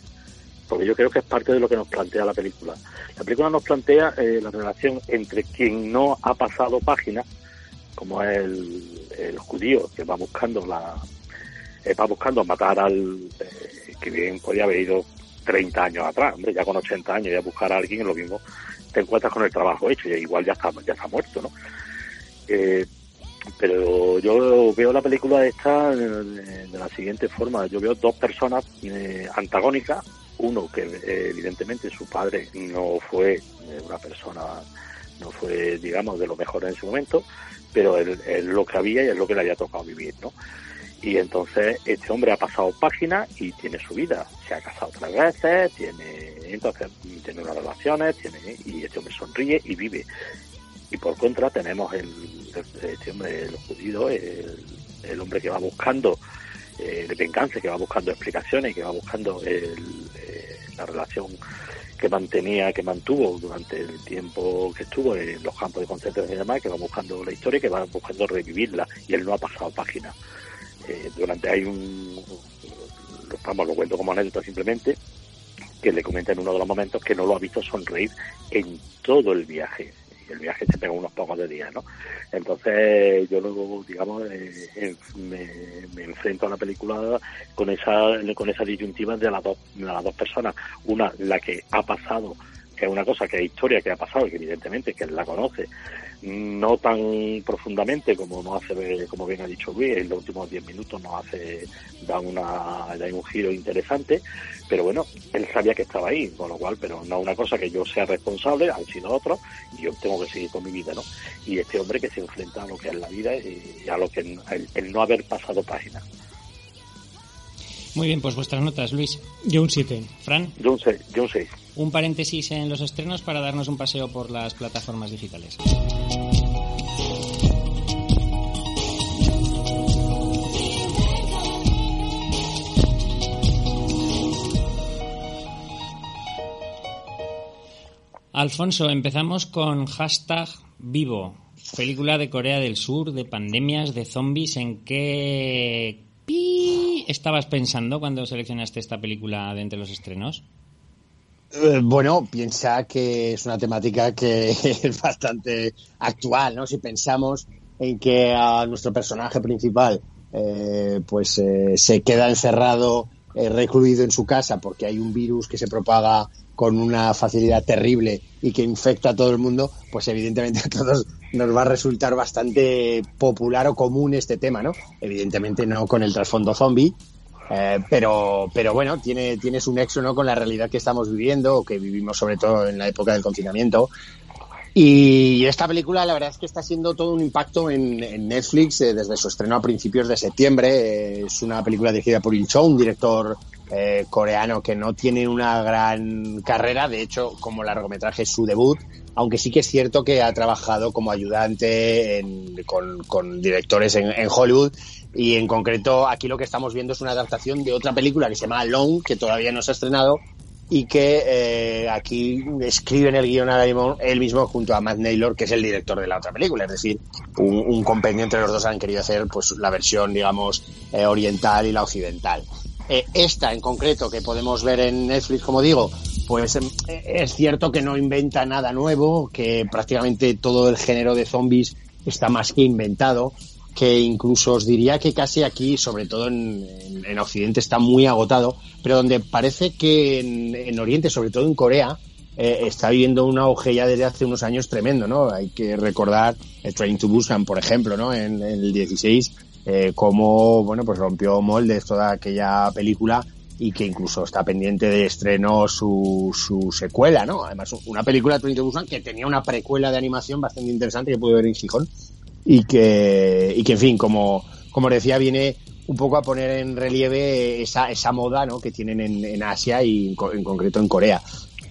Porque yo creo que es parte de lo que nos plantea la película. La película nos plantea la relación entre quien no ha pasado página, como es el, judío que va buscando la, va buscando matar al que bien podía haber ido 30 años atrás, hombre, ya con 80 años, ya buscar a alguien lo mismo te encuentras con el trabajo hecho y igual ya está, ya está muerto, ¿no? Eh, pero yo veo la película esta de, la siguiente forma. Yo veo dos personas eh, antagónicas. Uno que eh, evidentemente su padre no fue una persona, no fue, digamos, de lo mejor en ese momento, pero es lo que había y es lo que le había tocado vivir, ¿no? Y entonces este hombre ha pasado página y tiene su vida. Se ha casado tres veces, tiene entonces tiene unas relaciones, tiene y este hombre sonríe y vive. Y por contra tenemos el, este hombre, el judío, el, hombre que va buscando eh, de venganza, que va buscando explicaciones, que va buscando eh, la relación que mantenía, que mantuvo durante el tiempo que estuvo en los campos de concentración y demás, que va buscando la historia, que va buscando revivirla, y él no ha pasado página. Eh, durante hay un, vamos, lo cuento como anécdota simplemente, que le comenta en uno de los momentos que no lo ha visto sonreír en todo el viaje. Y el viaje se pega unos pocos de días, ¿no? Entonces yo luego, digamos, eh, me, enfrento a la película con esa con esa disyuntiva de las dos, de las dos personas. Una, la que ha pasado que es una cosa que es historia que ha pasado que evidentemente que él la conoce no tan profundamente como nos hace, como bien ha dicho Luis, en los últimos 10 minutos nos hace, da, una, da un giro interesante, pero bueno, él sabía que estaba ahí, con lo cual, pero no una cosa que yo sea responsable, han sido otros, y yo tengo que seguir con mi vida, ¿no? Y este hombre que se enfrenta a lo que es la vida y a lo que el, no haber pasado página. Muy bien, pues vuestras notas, Luis. Yo un 7. Fran. Yo un 6. Yo un 6 un paréntesis en los estrenos para darnos un paseo por las plataformas digitales. Alfonso, empezamos con hashtag vivo, película de Corea del Sur, de pandemias, de zombies. ¿En qué estabas pensando cuando seleccionaste esta película de entre los estrenos? Eh, bueno, piensa que es una temática que es bastante actual, ¿no? Si pensamos en que a nuestro personaje principal eh, pues eh, se queda encerrado, recluido en su casa porque hay un virus que se propaga con una facilidad terrible y que infecta a todo el mundo, pues evidentemente a todos nos va a resultar bastante popular o común este tema, ¿no? Evidentemente no con el trasfondo zombie, eh, pero, pero bueno, tiene, tiene su nexo ¿no? con la realidad que estamos viviendo, o que vivimos sobre todo en la época del confinamiento. Y esta película, la verdad es que está siendo todo un impacto en, Netflix eh, desde su estreno a principios de septiembre. Eh, es una película dirigida por Cho, un director coreano que no tiene una gran carrera. De hecho, como largometraje es su debut, aunque sí que es cierto que ha trabajado como ayudante con, con, directores en, en Hollywood y en concreto, aquí lo que estamos viendo es una adaptación de otra película que se llama Long, que todavía no se ha estrenado y que eh, aquí escribe en el guion él mismo junto a Matt Naylor, que es el director de la otra película. Es decir, un, compendio entre los dos han querido hacer pues la versión, digamos, eh, oriental y la occidental. Eh, esta en concreto, que podemos ver en Netflix, como digo, pues em, es cierto que no inventa nada nuevo, que prácticamente todo el género de zombies está más que inventado que incluso os diría que casi aquí, sobre todo en, en, Occidente, está muy agotado, pero donde parece que en, Oriente, sobre todo en Corea, eh, está viviendo una auge ya desde hace unos años tremendo, ¿no? Hay que recordar el Train to Busan, por ejemplo, ¿no? En, el 16, eh, cómo, bueno, pues rompió moldes toda aquella película y que incluso está pendiente de estreno su, su secuela, ¿no? Además, una película Train to Busan que tenía una precuela de animación bastante interesante que pude ver en Gijón y que, y que en fin, como, como decía, viene un poco a poner en relieve esa, esa moda ¿no? que tienen en, en Asia y en, en concreto en Corea.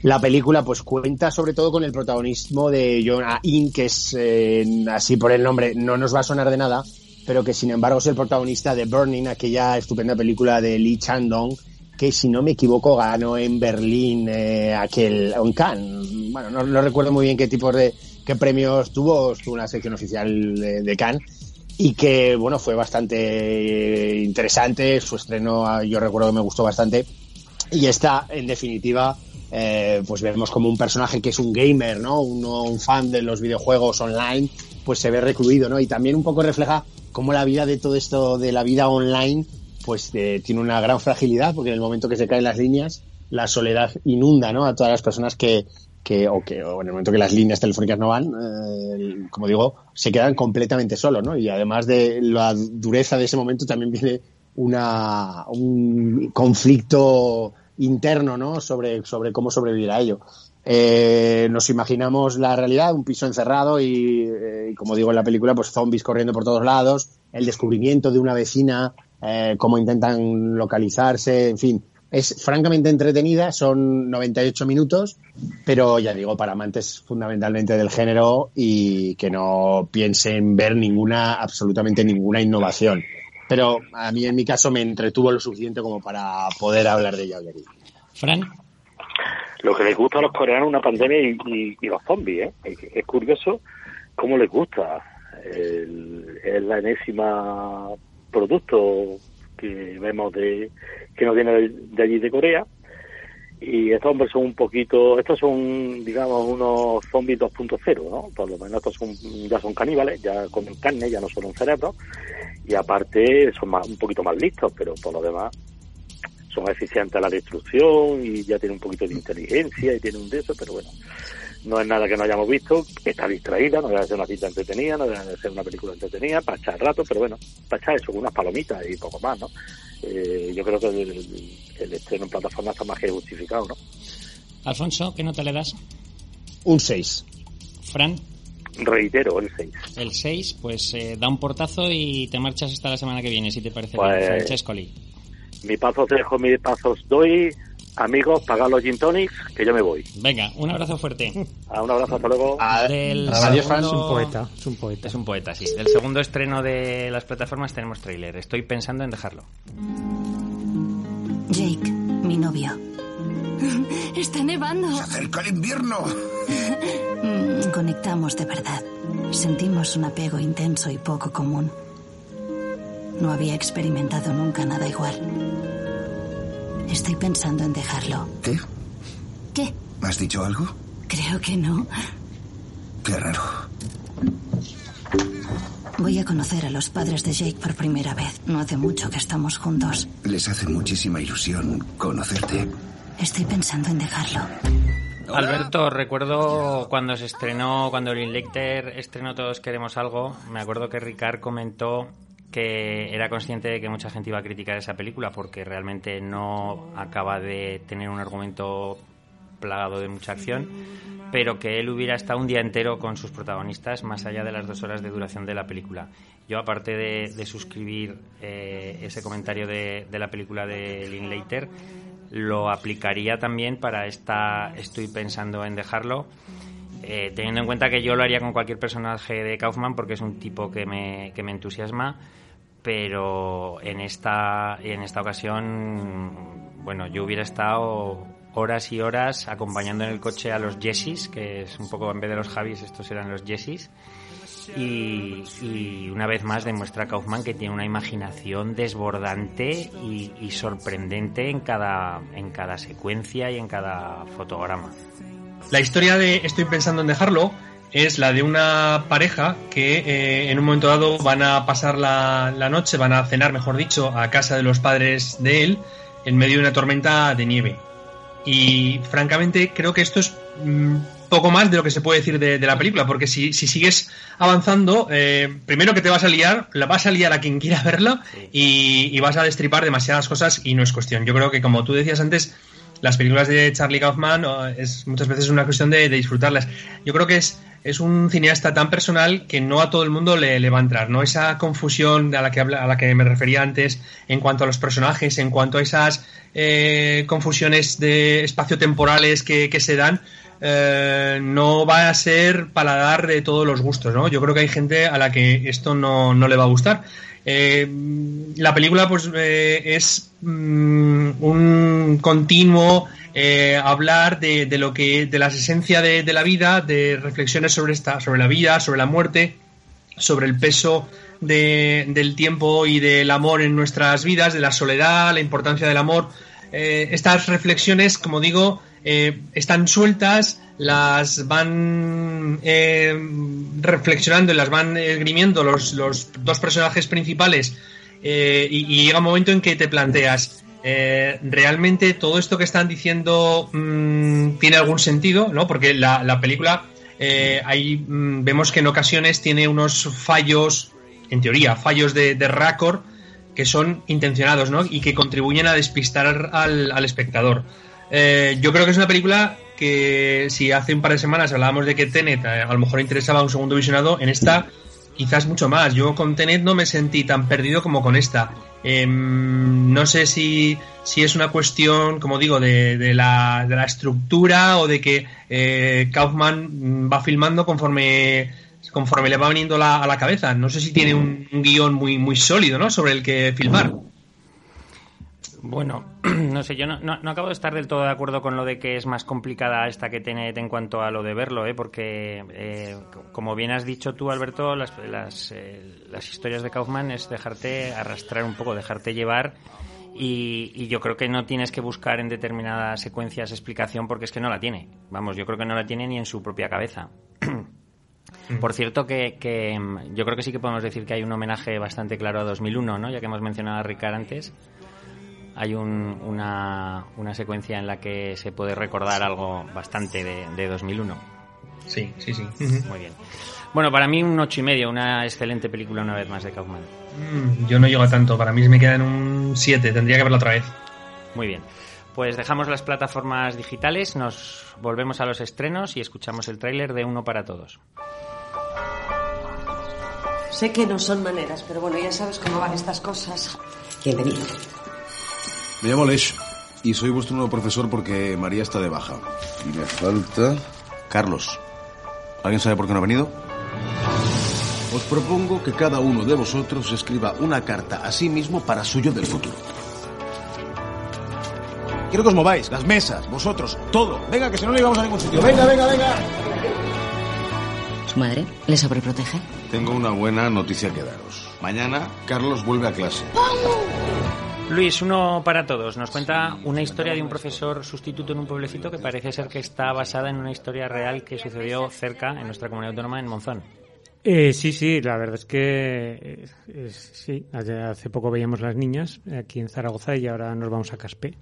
La película pues cuenta sobre todo con el protagonismo de John In, que es eh, así por el nombre, no nos va a sonar de nada, pero que sin embargo es el protagonista de Burning, aquella estupenda película de Lee Chandong, que si no me equivoco ganó en Berlín eh, aquel, en Cannes, bueno, no, no recuerdo muy bien qué tipo de qué premios tuvo, estuvo en la sección oficial de, Cannes y que bueno fue bastante interesante, su estreno ah, yo recuerdo que me gustó bastante y esta en definitiva eh, pues vemos como un personaje que es un gamer, ¿no? Uno, un fan de los videojuegos online, pues se ve recluido, ¿no? Y también un poco refleja cómo la vida de todo esto, de la vida online, pues eh, tiene una gran fragilidad, porque en el momento que se caen las líneas, la soledad inunda, ¿no? A todas las personas que, que o que o en el momento que las líneas telefónicas no van, eh, como digo, se quedan completamente solos, ¿no? Y además de la dureza de ese momento también viene una, un conflicto interno, ¿no? Sobre, sobre cómo sobrevivir a ello. Eh, nos imaginamos la realidad, un piso encerrado y, eh, y, como digo en la película, pues zombies corriendo por todos lados, el descubrimiento de una vecina, cómo intentan localizarse, en fin. Es francamente entretenida, son 98 minutos, pero ya digo, para amantes fundamentalmente del género y que no piensen ver ninguna, absolutamente ninguna innovación. Pero a mí en mi caso me entretuvo lo suficiente como para poder hablar de ella hoy aquí. Fran. Lo que les gusta a los coreanos una pandemia y, y- y los zombies, ¿eh? Es, es curioso cómo les gusta. El- es la enésima producto que vemos de que nos viene de, allí de Corea. Y estos hombres son un poquito, estos son, digamos, unos zombies 2.0, ¿no? Por lo menos estos son, ya son caníbales, ya comen carne, ya no son un cerebro. Y aparte son más, un poquito más listos, pero por lo demás son eficientes a la destrucción y ya tienen un poquito de inteligencia y tienen un de eso, pero bueno, no es nada que no hayamos visto, está distraída, no debe ser una cita entretenida, no debe ser una película entretenida, para echar rato, pero bueno, para echar eso, unas palomitas y poco más, ¿no? Eh, yo creo que el, el estreno en plataforma está más que justificado, ¿no? Alfonso, ¿qué nota le das? Un 6. Fran. Reitero, el 6. El 6, pues eh, da un portazo y te marchas hasta la semana que viene, si te parece Pues- bien, Francescoli. Mi paso te dejo, mis pasos doy. Amigos, pagad los gin tonics, que yo me voy. Venga, un abrazo fuerte. Ah, un abrazo, hasta luego. Del Adiós, segundo- Es un poeta, es un poeta. Es un poeta, sí. Del segundo estreno de las plataformas tenemos tráiler. Estoy pensando en dejarlo. Jake, mi novio. Está nevando. acerca el invierno. Mm, Conectamos de verdad. Sentimos un apego intenso y poco común. No había experimentado nunca nada igual. Estoy pensando en dejarlo. ¿Qué? ¿Qué? ¿Has dicho algo? Creo que no. Qué raro. Voy a conocer a los padres de Jake por primera vez. No hace mucho que estamos juntos. Les hace muchísima ilusión conocerte. Estoy pensando en dejarlo. Alberto, recuerdo cuando se estrenó, cuando Linklater estrenó Todos queremos algo, me acuerdo que Ricard comentó que era consciente de que mucha gente iba a criticar esa película porque realmente no acaba de tener un argumento plagado de mucha acción, pero que él hubiera estado un día entero con sus protagonistas más allá de las dos horas de duración de la película. Yo, aparte de, de suscribir eh, ese comentario de, de la película de Linklater, lo aplicaría también para esta Estoy pensando en dejarlo. eh, teniendo en cuenta que yo lo haría con cualquier personaje de Kaufman porque es un tipo que me, que me entusiasma, pero en esta, en esta ocasión, bueno, yo hubiera estado horas y horas acompañando en el coche a los Jessies, que es un poco en vez de los Javis, estos eran los Jessies. Y, y una vez más demuestra Kaufman que tiene una imaginación desbordante y, y sorprendente en cada, en cada secuencia y en cada fotograma. La historia de Estoy pensando en dejarlo es la de una pareja que eh, en un momento dado van a pasar la, la noche, van a cenar, mejor dicho, a casa de los padres de él en medio de una tormenta de nieve. Y francamente creo que esto es mm, poco más de lo que se puede decir de, de la película, porque si, si sigues avanzando, eh, primero que te vas a liar, la vas a liar a quien quiera verla y, y vas a destripar demasiadas cosas y no es cuestión. Yo creo que como tú decías antes, las películas de Charlie Kaufman es muchas veces una cuestión de, disfrutarlas. Yo creo que es, es un cineasta tan personal que no a todo el mundo le, va a entrar, ¿no? Esa confusión a la que a la que me refería antes en cuanto a los personajes, en cuanto a esas eh, confusiones de espacio-temporales que, que se dan, eh, no va a ser paladar de todos los gustos, ¿no? Yo creo que hay gente a la que esto no, no le va a gustar. Eh, la película pues eh, es mm, un continuo eh, hablar de, de, lo que de la esencia de, de, la vida de reflexiones sobre esta sobre la vida sobre la muerte sobre el peso del tiempo y del amor en nuestras vidas de la soledad la importancia del amor. Estas reflexiones como digo están sueltas las van eh, reflexionando y las van esgrimiendo los, los dos personajes principales eh, y, llega un momento en que te planteas, eh, ¿realmente todo esto que están diciendo mm, tiene algún sentido? ¿no? Porque la, la película, ahí mm, vemos que en ocasiones tiene unos fallos, en teoría, fallos de, de récord que son intencionados ¿no? y que contribuyen a despistar al, al espectador. Yo creo que es una película que si hace un par de semanas hablábamos de que Tenet eh, a lo mejor interesaba un segundo visionado, en esta quizás mucho más. Yo con Tenet no me sentí tan perdido como con esta. Em, no sé si, si, es una cuestión, como digo, de, de, la, de la, estructura o de que eh, Kaufman va filmando conforme, conforme le va viniendo la, a la cabeza. No sé si tiene un, un guion muy, muy sólido ¿no? sobre el que filmar. Bueno, no sé, yo no, no, acabo de estar del todo de acuerdo con lo de que es más complicada esta que tiene en cuanto a lo de verlo, ¿eh? porque, eh, como bien has dicho tú, Alberto, las, las, eh, las, historias de Kaufman es dejarte arrastrar un poco, dejarte llevar. Y, y, yo creo que no tienes que buscar en determinadas secuencias explicación porque es que no la tiene. Vamos, yo creo que no la tiene ni en su propia cabeza. Mm. Por cierto, que, que, yo creo que sí que podemos decir que hay un homenaje bastante claro a 2001, ¿no? Ya que hemos mencionado a Ricard antes hay una, una, secuencia en la que se puede recordar algo bastante de, de 2001. Sí, sí, sí. Muy bien. Bueno, para mí un ocho y medio, una excelente película una vez más de Kaufman. Mm, yo no llego a tanto, para mí me queda en un 7, tendría que verla otra vez. Muy bien. Pues dejamos las plataformas digitales, nos volvemos a los estrenos y escuchamos el tráiler de Uno para Todos. Sé que no son maneras, pero bueno, ya sabes cómo van estas cosas. Bienvenido. Me llamo Lesh y soy vuestro nuevo profesor porque María está de baja. Y me falta... Carlos. ¿Alguien sabe por qué no ha venido? Os propongo que cada uno de vosotros escriba una carta a sí mismo para suyo del futuro. Quiero que os mováis, las mesas, vosotros, todo. Venga, que si no, no íbamos a ningún sitio. Venga, venga, venga. ¿Su madre le sobreprotege? Tengo una buena noticia que daros. Mañana Carlos vuelve a clase. Luis, uno para todos. Nos cuenta una historia de un profesor sustituto en un pueblecito que parece ser que está basada en una historia real que sucedió cerca, en nuestra comunidad autónoma, en Monzón. Eh, sí, sí, la verdad es que sí. Hace poco veíamos las niñas aquí en Zaragoza y ahora nos vamos a Caspe.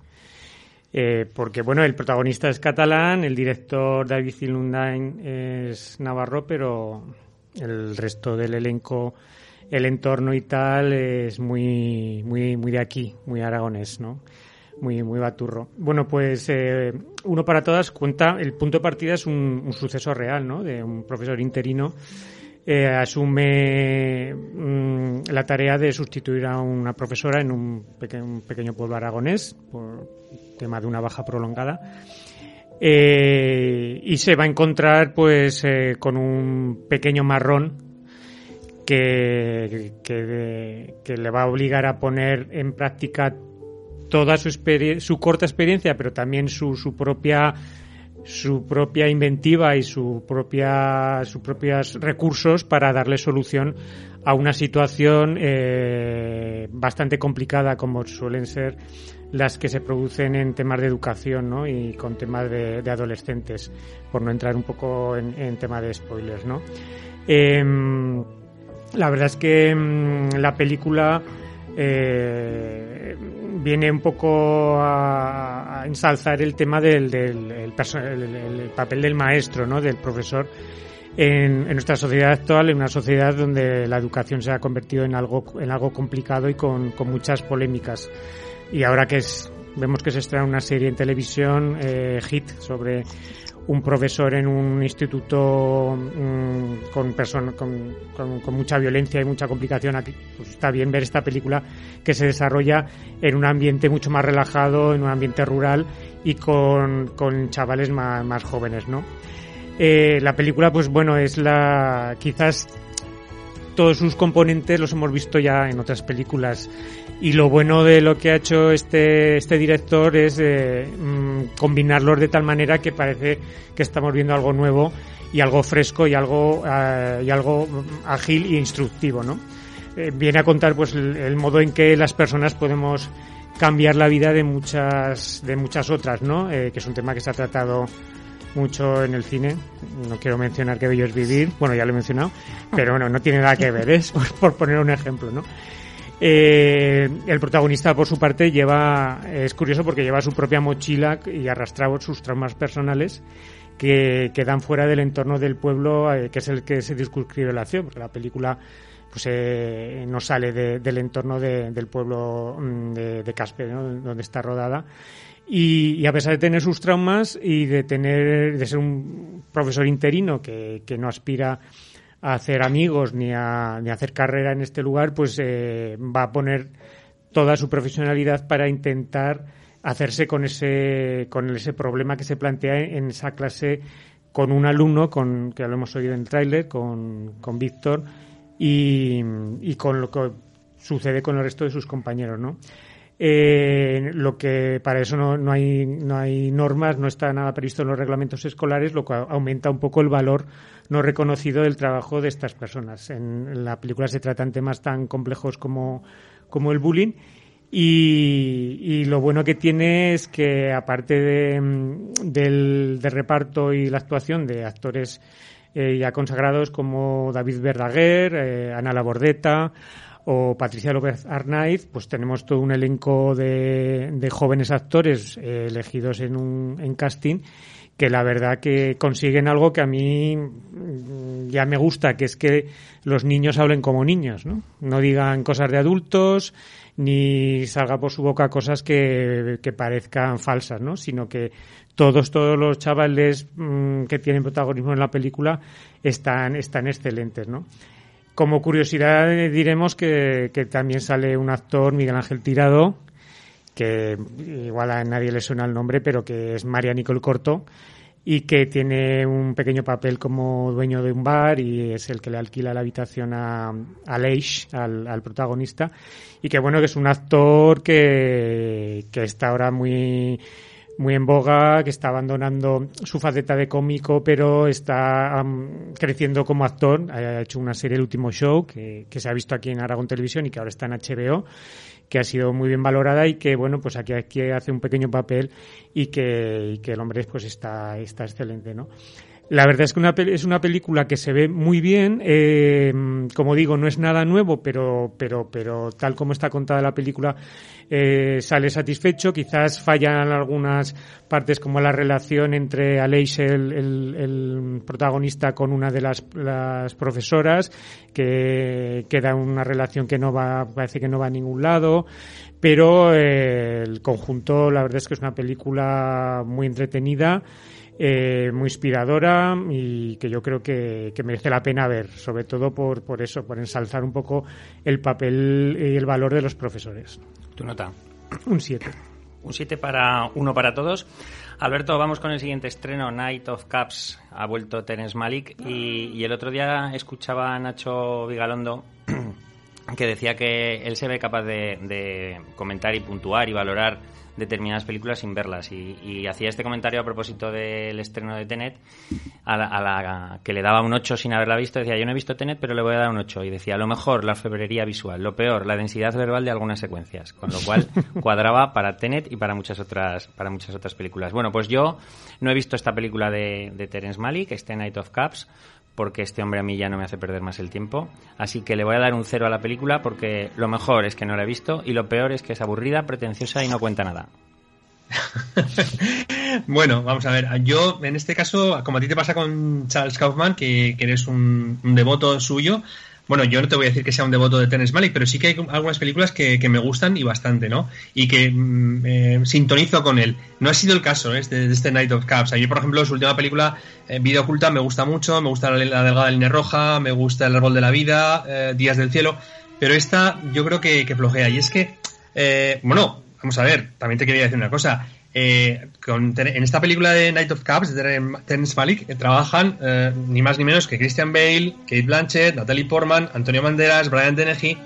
Eh, porque, bueno, el protagonista es catalán, el director David Zilundain es navarro, pero el resto del elenco el entorno y tal es muy, muy, muy de aquí, muy aragonés, ¿no? Muy, muy baturro. Bueno, pues eh, uno para todas cuenta, el punto de partida es un, suceso real, ¿no? De un profesor interino eh, asume mm, la tarea de sustituir a una profesora en un, pequeño pueblo aragonés por tema de una baja prolongada. Eh, y se va a encontrar pues con un pequeño marrón que, le va a obligar a poner en práctica toda su, su corta experiencia, pero también su, propia su propia inventiva y su propia sus propios recursos para darle solución a una situación eh, bastante complicada como suelen ser las que se producen en temas de educación ¿no? y con temas de, adolescentes por no entrar un poco en, en tema de spoilers ¿no? Em, la verdad es que mm, la película eh, viene un poco a, ensalzar el tema del, del papel del maestro, ¿no? del profesor en, nuestra sociedad actual, en una sociedad donde la educación se ha convertido en algo, en algo complicado y con, muchas polémicas. Y ahora que es Vemos que se estrena una serie en televisión, eh, Hit, sobre un profesor en un instituto mm, con, con, con, con, mucha violencia y mucha complicación. Aquí pues está bien ver esta película que se desarrolla en un ambiente mucho más relajado, en un ambiente rural y con, chavales más, más, jóvenes, ¿no? Eh, la película, pues bueno, es la quizás todos sus componentes los hemos visto ya en otras películas y lo bueno de lo que ha hecho este, este director es eh, mm, combinarlos de tal manera que parece que estamos viendo algo nuevo y algo fresco y algo, uh, y algo ágil e instructivo, ¿no? Eh, viene a contar pues el, el, modo en que las personas podemos cambiar la vida de muchas, de muchas otras, ¿no? Eh, que es un tema que se ha tratado mucho en el cine. No quiero mencionar que bello es vivir, bueno, ya lo he mencionado, pero bueno, no tiene nada que ver, es por poner un ejemplo, ¿no? Eh, el protagonista, por su parte, lleva, es curioso porque lleva su propia mochila y arrastra sus traumas personales que quedan fuera del entorno del pueblo, eh, que es el que se discurre la acción, porque la película pues eh, no sale de, del entorno de, del pueblo mm, de, Caspe, donde está rodada. Y, y, a pesar de tener sus traumas y de tener de ser un profesor interino que, que no aspira a hacer amigos ni a, ni a hacer carrera en este lugar, pues eh, va a poner toda su profesionalidad para intentar hacerse con ese, con ese problema que se plantea en esa clase con un alumno, con, que lo hemos oído en el tráiler, con, con Víctor, y, y con lo que sucede con el resto de sus compañeros, ¿no? Lo que para eso no, no, hay, no hay normas, no está nada previsto en los reglamentos escolares, lo que aumenta un poco el valor no reconocido del trabajo de estas personas. En, la película se tratan temas tan complejos como, como el bullying. Y, lo bueno que tiene es que, aparte de, del, del reparto y la actuación de actores eh, ya consagrados como David Verdaguer, eh, Ana Labordeta, o Patricia López Arnaiz, pues tenemos todo un elenco de, jóvenes actores eh, elegidos en un en casting que la verdad que consiguen algo que a mí mm, ya me gusta, que es que los niños hablen como niños, ¿no? No digan cosas de adultos, ni salga por su boca cosas que, parezcan falsas, ¿no? Sino que todos, todos los chavales mmm, que tienen protagonismo en la película están, están excelentes, ¿no? Como curiosidad diremos que, también sale un actor, Miguel Ángel Tirado, que igual a nadie le suena el nombre, pero que es María Nicole Corto y que tiene un pequeño papel como dueño de un bar y es el que le alquila la habitación a, a Leish, al, al, protagonista, y que bueno, que es un actor que, que está ahora muy muy en boga, que está abandonando su faceta de cómico, pero está um, creciendo como actor. Ha hecho una serie El último show que, que, se ha visto aquí en Aragón Televisión y que ahora está en HBO, que ha sido muy bien valorada y que, bueno, pues aquí, aquí hace un pequeño papel y que, que el hombre pues está, está excelente, ¿no? La verdad es que una, es una película que se ve muy bien. Eh, como digo, no es nada nuevo, pero, pero, pero tal como está contada la película, eh, sale satisfecho. Quizás fallan algunas partes como la relación entre Aleix, el, el, el protagonista, con una de las, las, profesoras, que queda una relación que no va, parece que no va a ningún lado. Pero eh, el conjunto, la verdad es que es una película muy entretenida eh, muy inspiradora y que yo creo que, que, merece la pena ver, sobre todo por, por eso, por ensalzar un poco el papel y el valor de los profesores. ¿Tu nota? Un 7. Un 7 para uno para todos. Alberto, vamos con el siguiente estreno, Night of Cups. Ha vuelto Terence Malik y, y el otro día escuchaba a Nacho Vigalondo que decía que él se ve capaz de, de comentar y puntuar y valorar determinadas películas sin verlas. Y, y, hacía este comentario a propósito del estreno de Tenet, a la, a la, que le daba un 8 sin haberla visto. Decía, yo no he visto Tenet, pero le voy a dar un 8. Y decía, lo mejor, la febrería visual. Lo peor, la densidad verbal de algunas secuencias. Con lo cual, cuadraba para Tenet y para muchas otras, para muchas otras películas. Bueno, pues yo no he visto esta película de, de Terence Malick, este Night of Cups, porque este hombre a mí ya no me hace perder más el tiempo. Así que le voy a dar un cero a la película porque lo mejor es que no la he visto y lo peor es que es aburrida, pretenciosa y no cuenta nada. bueno, vamos a ver. Yo, en este caso, como a ti te pasa con Charles Kaufman, que, eres un, devoto suyo, bueno, yo no te voy a decir que sea un devoto de Terence Malick, pero sí que hay algunas películas que, me gustan y bastante, ¿no? Y que mm, eh, sintonizo con él. No ha sido el caso ¿eh? de, este Night of Cups. Ayer, por ejemplo, su última película, eh, Vida Oculta, me gusta mucho, me gusta la, delgada línea roja, me gusta El árbol de la vida, eh, Días del cielo, pero esta yo creo que, que flojea. Y es que, bueno, vamos a ver, también te quería decir una cosa. Eh, en esta película de Night of Cups de Terence Malick eh, trabajan eh, ni más ni menos que Christian Bale, Kate Blanchett, Natalie Portman, Antonio Banderas, Brian Dennehy,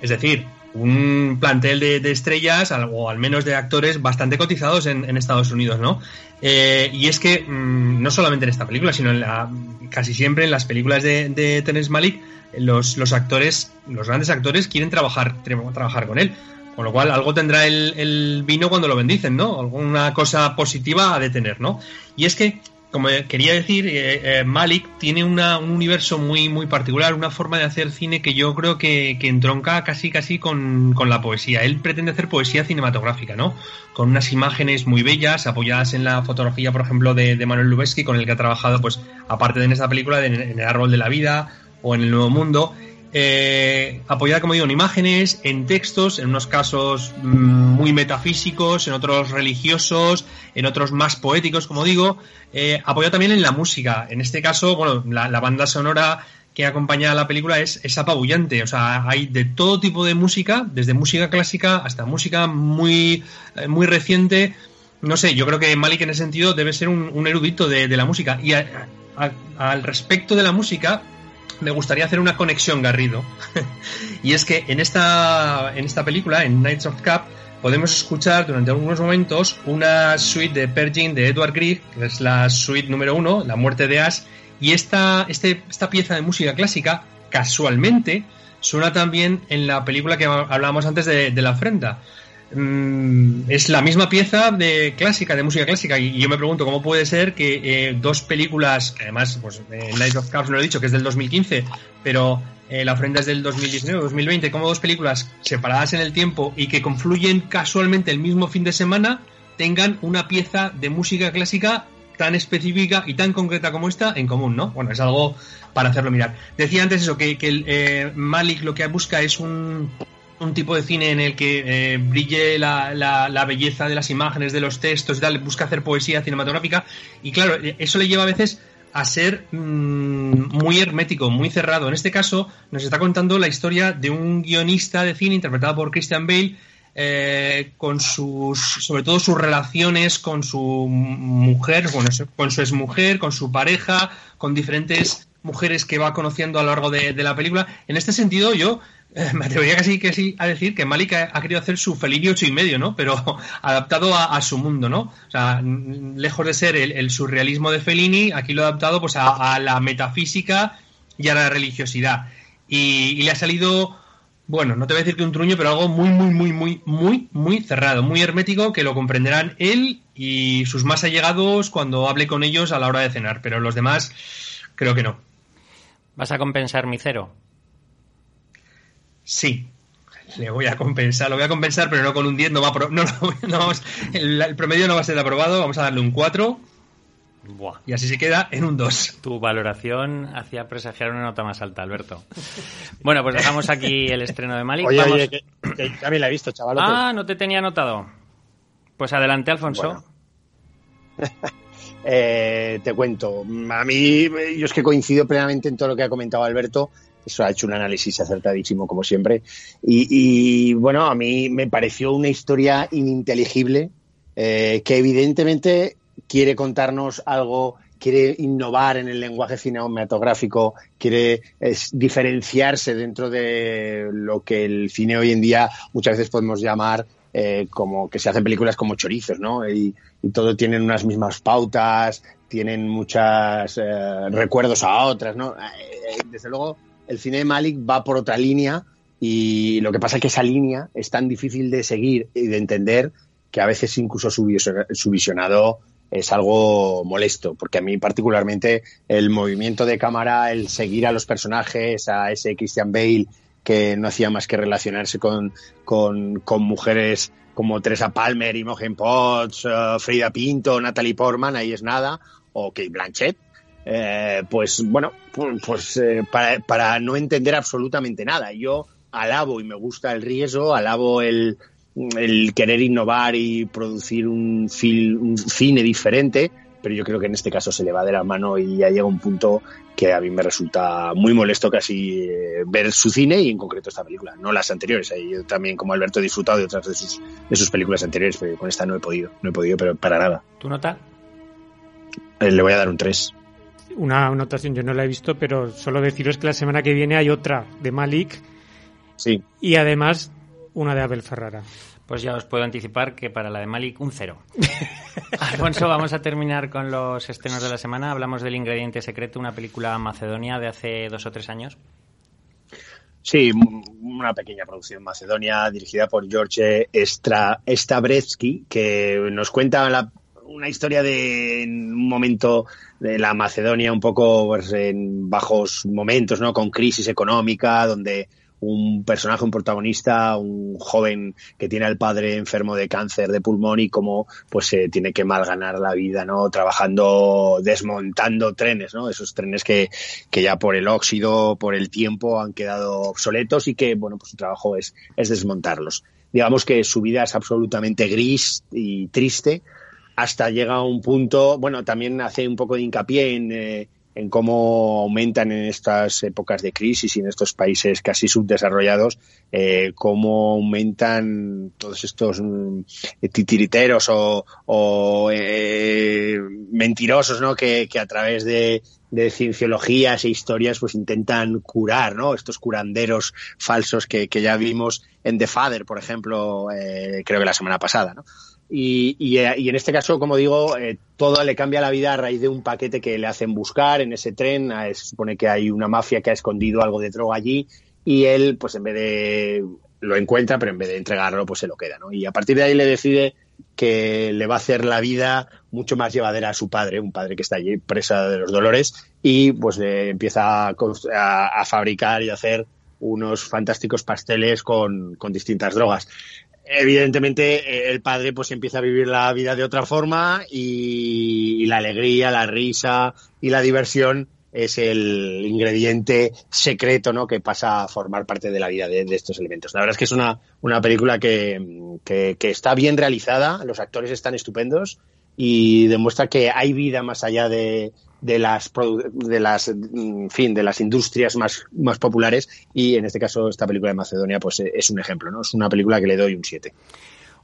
es decir, un plantel de, estrellas o al menos de actores bastante cotizados en, Estados Unidos, ¿no? y es que mm, no solamente en esta película, sino en la, casi siempre en las películas de, de Malick, los, los actores, los grandes actores quieren trabajar, trabajar con él. Con lo cual, algo tendrá el, vino cuando lo bendicen, ¿no? Alguna cosa positiva a de tener, ¿no? Y es que, como quería decir, eh, eh, Malik tiene un universo muy, muy particular, una forma de hacer cine que yo creo que, entronca casi, casi con, la poesía. Él pretende hacer poesía cinematográfica, ¿no? Con unas imágenes muy bellas, apoyadas en la fotografía, por ejemplo, de, Manuel Lubezki, con el que ha trabajado, pues, aparte de en esta película, en El Árbol de la Vida o en El Nuevo Mundo eh, apoyada, como digo, en imágenes, en textos, en unos casos mm, muy metafísicos, en otros religiosos, en otros más poéticos, como digo, eh, apoyada también en la música. En este caso, bueno, la, banda sonora que acompaña a la película es, es, apabullante. O sea, hay de todo tipo de música, desde música clásica hasta música muy, eh, muy reciente. No sé, yo creo que Malik en ese sentido debe ser un, erudito de, la música. Y al respecto de la música, me gustaría hacer una conexión, Garrido. y es que en esta, en esta película, en Knights of Cup, podemos escuchar durante algunos momentos una suite de Pergin de Edward Grieg, que es la suite número uno, La muerte de Ash, y esta, este, esta pieza de música clásica, casualmente, suena también en la película que hablábamos antes de, de La ofrenda. Mm, es la misma pieza de clásica, de música clásica, y yo me pregunto cómo puede ser que eh, dos películas, además, pues eh, Night of Cups lo he dicho, que es del 2015, pero eh, La ofrenda es del 2019 2020, como dos películas separadas en el tiempo y que confluyen casualmente el mismo fin de semana, tengan una pieza de música clásica tan específica y tan concreta como esta en común, ¿no? Bueno, es algo para hacerlo mirar. Decía antes eso, que, que el, Malik lo que busca es un un tipo de cine en el que eh, brille la, la, belleza de las imágenes, de los textos y tal, busca hacer poesía cinematográfica y claro, eso le lleva a veces a ser mm, muy hermético, muy cerrado. En este caso nos está contando la historia de un guionista de cine interpretado por Christian Bale eh, con sus, sobre todo sus relaciones con su mujer, su, con su exmujer, con su pareja, con diferentes mujeres que va conociendo a lo largo de, de la película. En este sentido, yo me atrevería casi que sí a decir que Malik ha, querido hacer su Fellini ocho y medio, ¿no? Pero adaptado a, su mundo, ¿no? O sea, lejos de ser el, surrealismo de Fellini, aquí lo ha adaptado pues a, la metafísica y a la religiosidad. Y, le ha salido, bueno, no te voy a decir que un truño, pero algo muy, muy, muy, muy, muy, muy cerrado, muy hermético, que lo comprenderán él y sus más allegados cuando hable con ellos a la hora de cenar. Pero los demás, creo que no. ¿Vas a compensar mi cero? Sí, le voy a compensar, lo voy a compensar, pero no con un 10, no va no, no, el, promedio no va a ser aprobado, vamos a darle un 4. Y así se queda en un 2. Tu valoración hacía presagiar una nota más alta, Alberto. Bueno, pues dejamos aquí el estreno de Malik. Oye, oye que, también la he visto, chaval. Ah, no te tenía anotado. Pues adelante, Alfonso. Eh, te cuento. A mí, yo es que coincido plenamente en todo lo que ha comentado Alberto. Eso ha hecho un análisis acertadísimo, como siempre. Y, bueno, a mí me pareció una historia ininteligible eh, que evidentemente quiere contarnos algo, quiere innovar en el lenguaje cinematográfico, quiere diferenciarse dentro de lo que el cine hoy en día muchas veces podemos llamar eh, como que se hacen películas como chorizos, ¿no? Y, todo tienen unas mismas pautas, tienen muchos eh, recuerdos a otras, ¿no? desde luego, el cine de Malik va por otra línea y lo que pasa es que esa línea es tan difícil de seguir y de entender que a veces incluso su, visionado es algo molesto, porque a mí particularmente el movimiento de cámara, el seguir a los personajes, a ese Christian Bale que no hacía más que relacionarse con, con, mujeres como Teresa Palmer, Imogen Potts, uh, Frida Pinto, Natalie Portman, ahí es nada, o Kate Blanchett, eh, pues bueno, pues, eh, para, para no entender absolutamente nada. Yo alabo y me gusta el riesgo, alabo el, el querer innovar y producir un, fil, un cine diferente, pero yo creo que en este caso se le va de la mano y ya llega un punto que a mí me resulta muy molesto casi eh, ver su cine y en concreto esta película, no las anteriores. Eh, Yo también, como Alberto, he disfrutado de otras de sus, de sus películas anteriores, pero con esta no he podido, no he podido, pero para nada. ¿Tu nota? Eh, le voy a dar un 3. Una anotación, yo no la he visto, pero solo deciros que la semana que viene hay otra de Malik Sí. y además una de Abel Ferrara. Pues ya os puedo anticipar que para la de Malik un cero. Alfonso, vamos a terminar con los estrenos de la semana. Hablamos del Ingrediente Secreto, una película macedonia de hace dos o tres años. Sí, una pequeña producción macedonia dirigida por George Stra Stabrevsky, que nos cuenta la- una historia de en un momento de la Macedonia un poco pues, en bajos momentos, ¿no? Con crisis económica, donde un personaje, un protagonista, un joven que tiene al padre enfermo de cáncer de pulmón y cómo pues se tiene que malganar la vida, ¿no? Trabajando, desmontando trenes, ¿no? Esos trenes que, que ya por el óxido, por el tiempo han quedado obsoletos y que, bueno, pues su trabajo es, es desmontarlos. Digamos que su vida es absolutamente gris y triste hasta llega a un punto, bueno, también hace un poco de hincapié en, eh, en cómo aumentan en estas épocas de crisis y en estos países casi subdesarrollados, eh, cómo aumentan todos estos mm, titiriteros o, eh, mentirosos, ¿no? Que, que a través de, de cienciologías e historias pues intentan curar, ¿no? Estos curanderos falsos que, que ya vimos en The Father, por ejemplo, creo que la semana pasada, ¿no? Y, y, eh, y en este caso, como digo, eh, todo le cambia la vida a raíz de un paquete que le hacen buscar en ese tren. Eh, se supone que hay una mafia que ha escondido algo de droga allí y él, pues en vez de lo encuentra, pero en vez de entregarlo, pues se lo queda, ¿no? Y a partir de ahí le decide que le va a hacer la vida mucho más llevadera a su padre, un padre que está allí presa de los dolores, y pues le empieza a, a- a fabricar y a hacer unos fantásticos pasteles con, con distintas drogas evidentemente eh, el padre pues empieza a vivir la vida de otra forma y, la alegría, la risa y la diversión es el ingrediente secreto ¿no? que pasa a formar parte de la vida de, de estos elementos. La verdad es que es una, una película que, que, que está bien realizada, los actores están estupendos y demuestra que hay vida más allá de, de las de las en fin de las industrias más, más populares y en este caso esta película de Macedonia pues eh, es un ejemplo no es una película que le doy un 7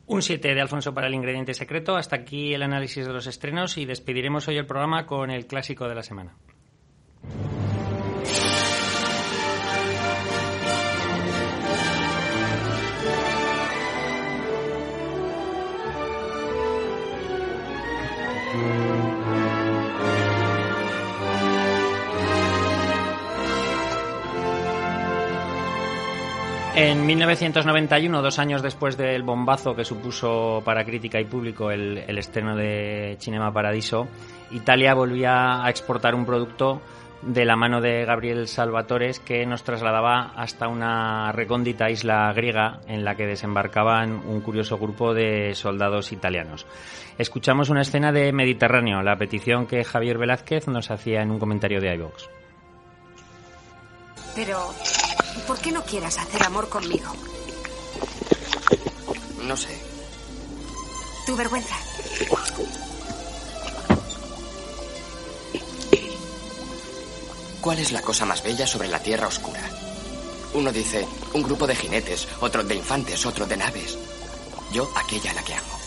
Un 7 de Alfonso para el Ingrediente Secreto. Hasta aquí el análisis de los estrenos y despediremos hoy el programa con el clásico de la semana. En 1991, dos años después del bombazo que supuso para crítica y público el, el estreno de Cinema Paradiso, Italia volvía a exportar un producto de la mano de Gabriel Salvatores que nos trasladaba hasta una recóndita isla griega en la que desembarcaban un curioso grupo de soldados italianos. Escuchamos una escena de Mediterráneo, la petición que Javier Velázquez nos hacía en un comentario de iVox. Pero, ¿por qué no quieras hacer amor conmigo? No sé. Tu vergüenza. ¿Cuál es la cosa más bella sobre la Tierra Oscura? Uno dice un grupo de jinetes, otro de infantes, otro de naves. Yo aquella a la que amo.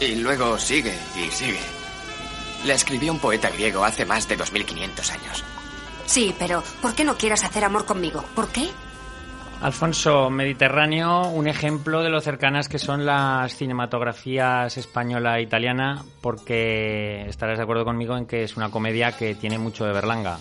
Y luego sigue y sigue. La escribió un poeta griego hace más de 2500 años. Sí, pero ¿por qué no quieras hacer amor conmigo? ¿Por qué? Alfonso, Mediterráneo, un ejemplo de lo cercanas que son las cinematografías española e italiana, porque estarás de acuerdo conmigo en que es una comedia que tiene mucho de Berlanga.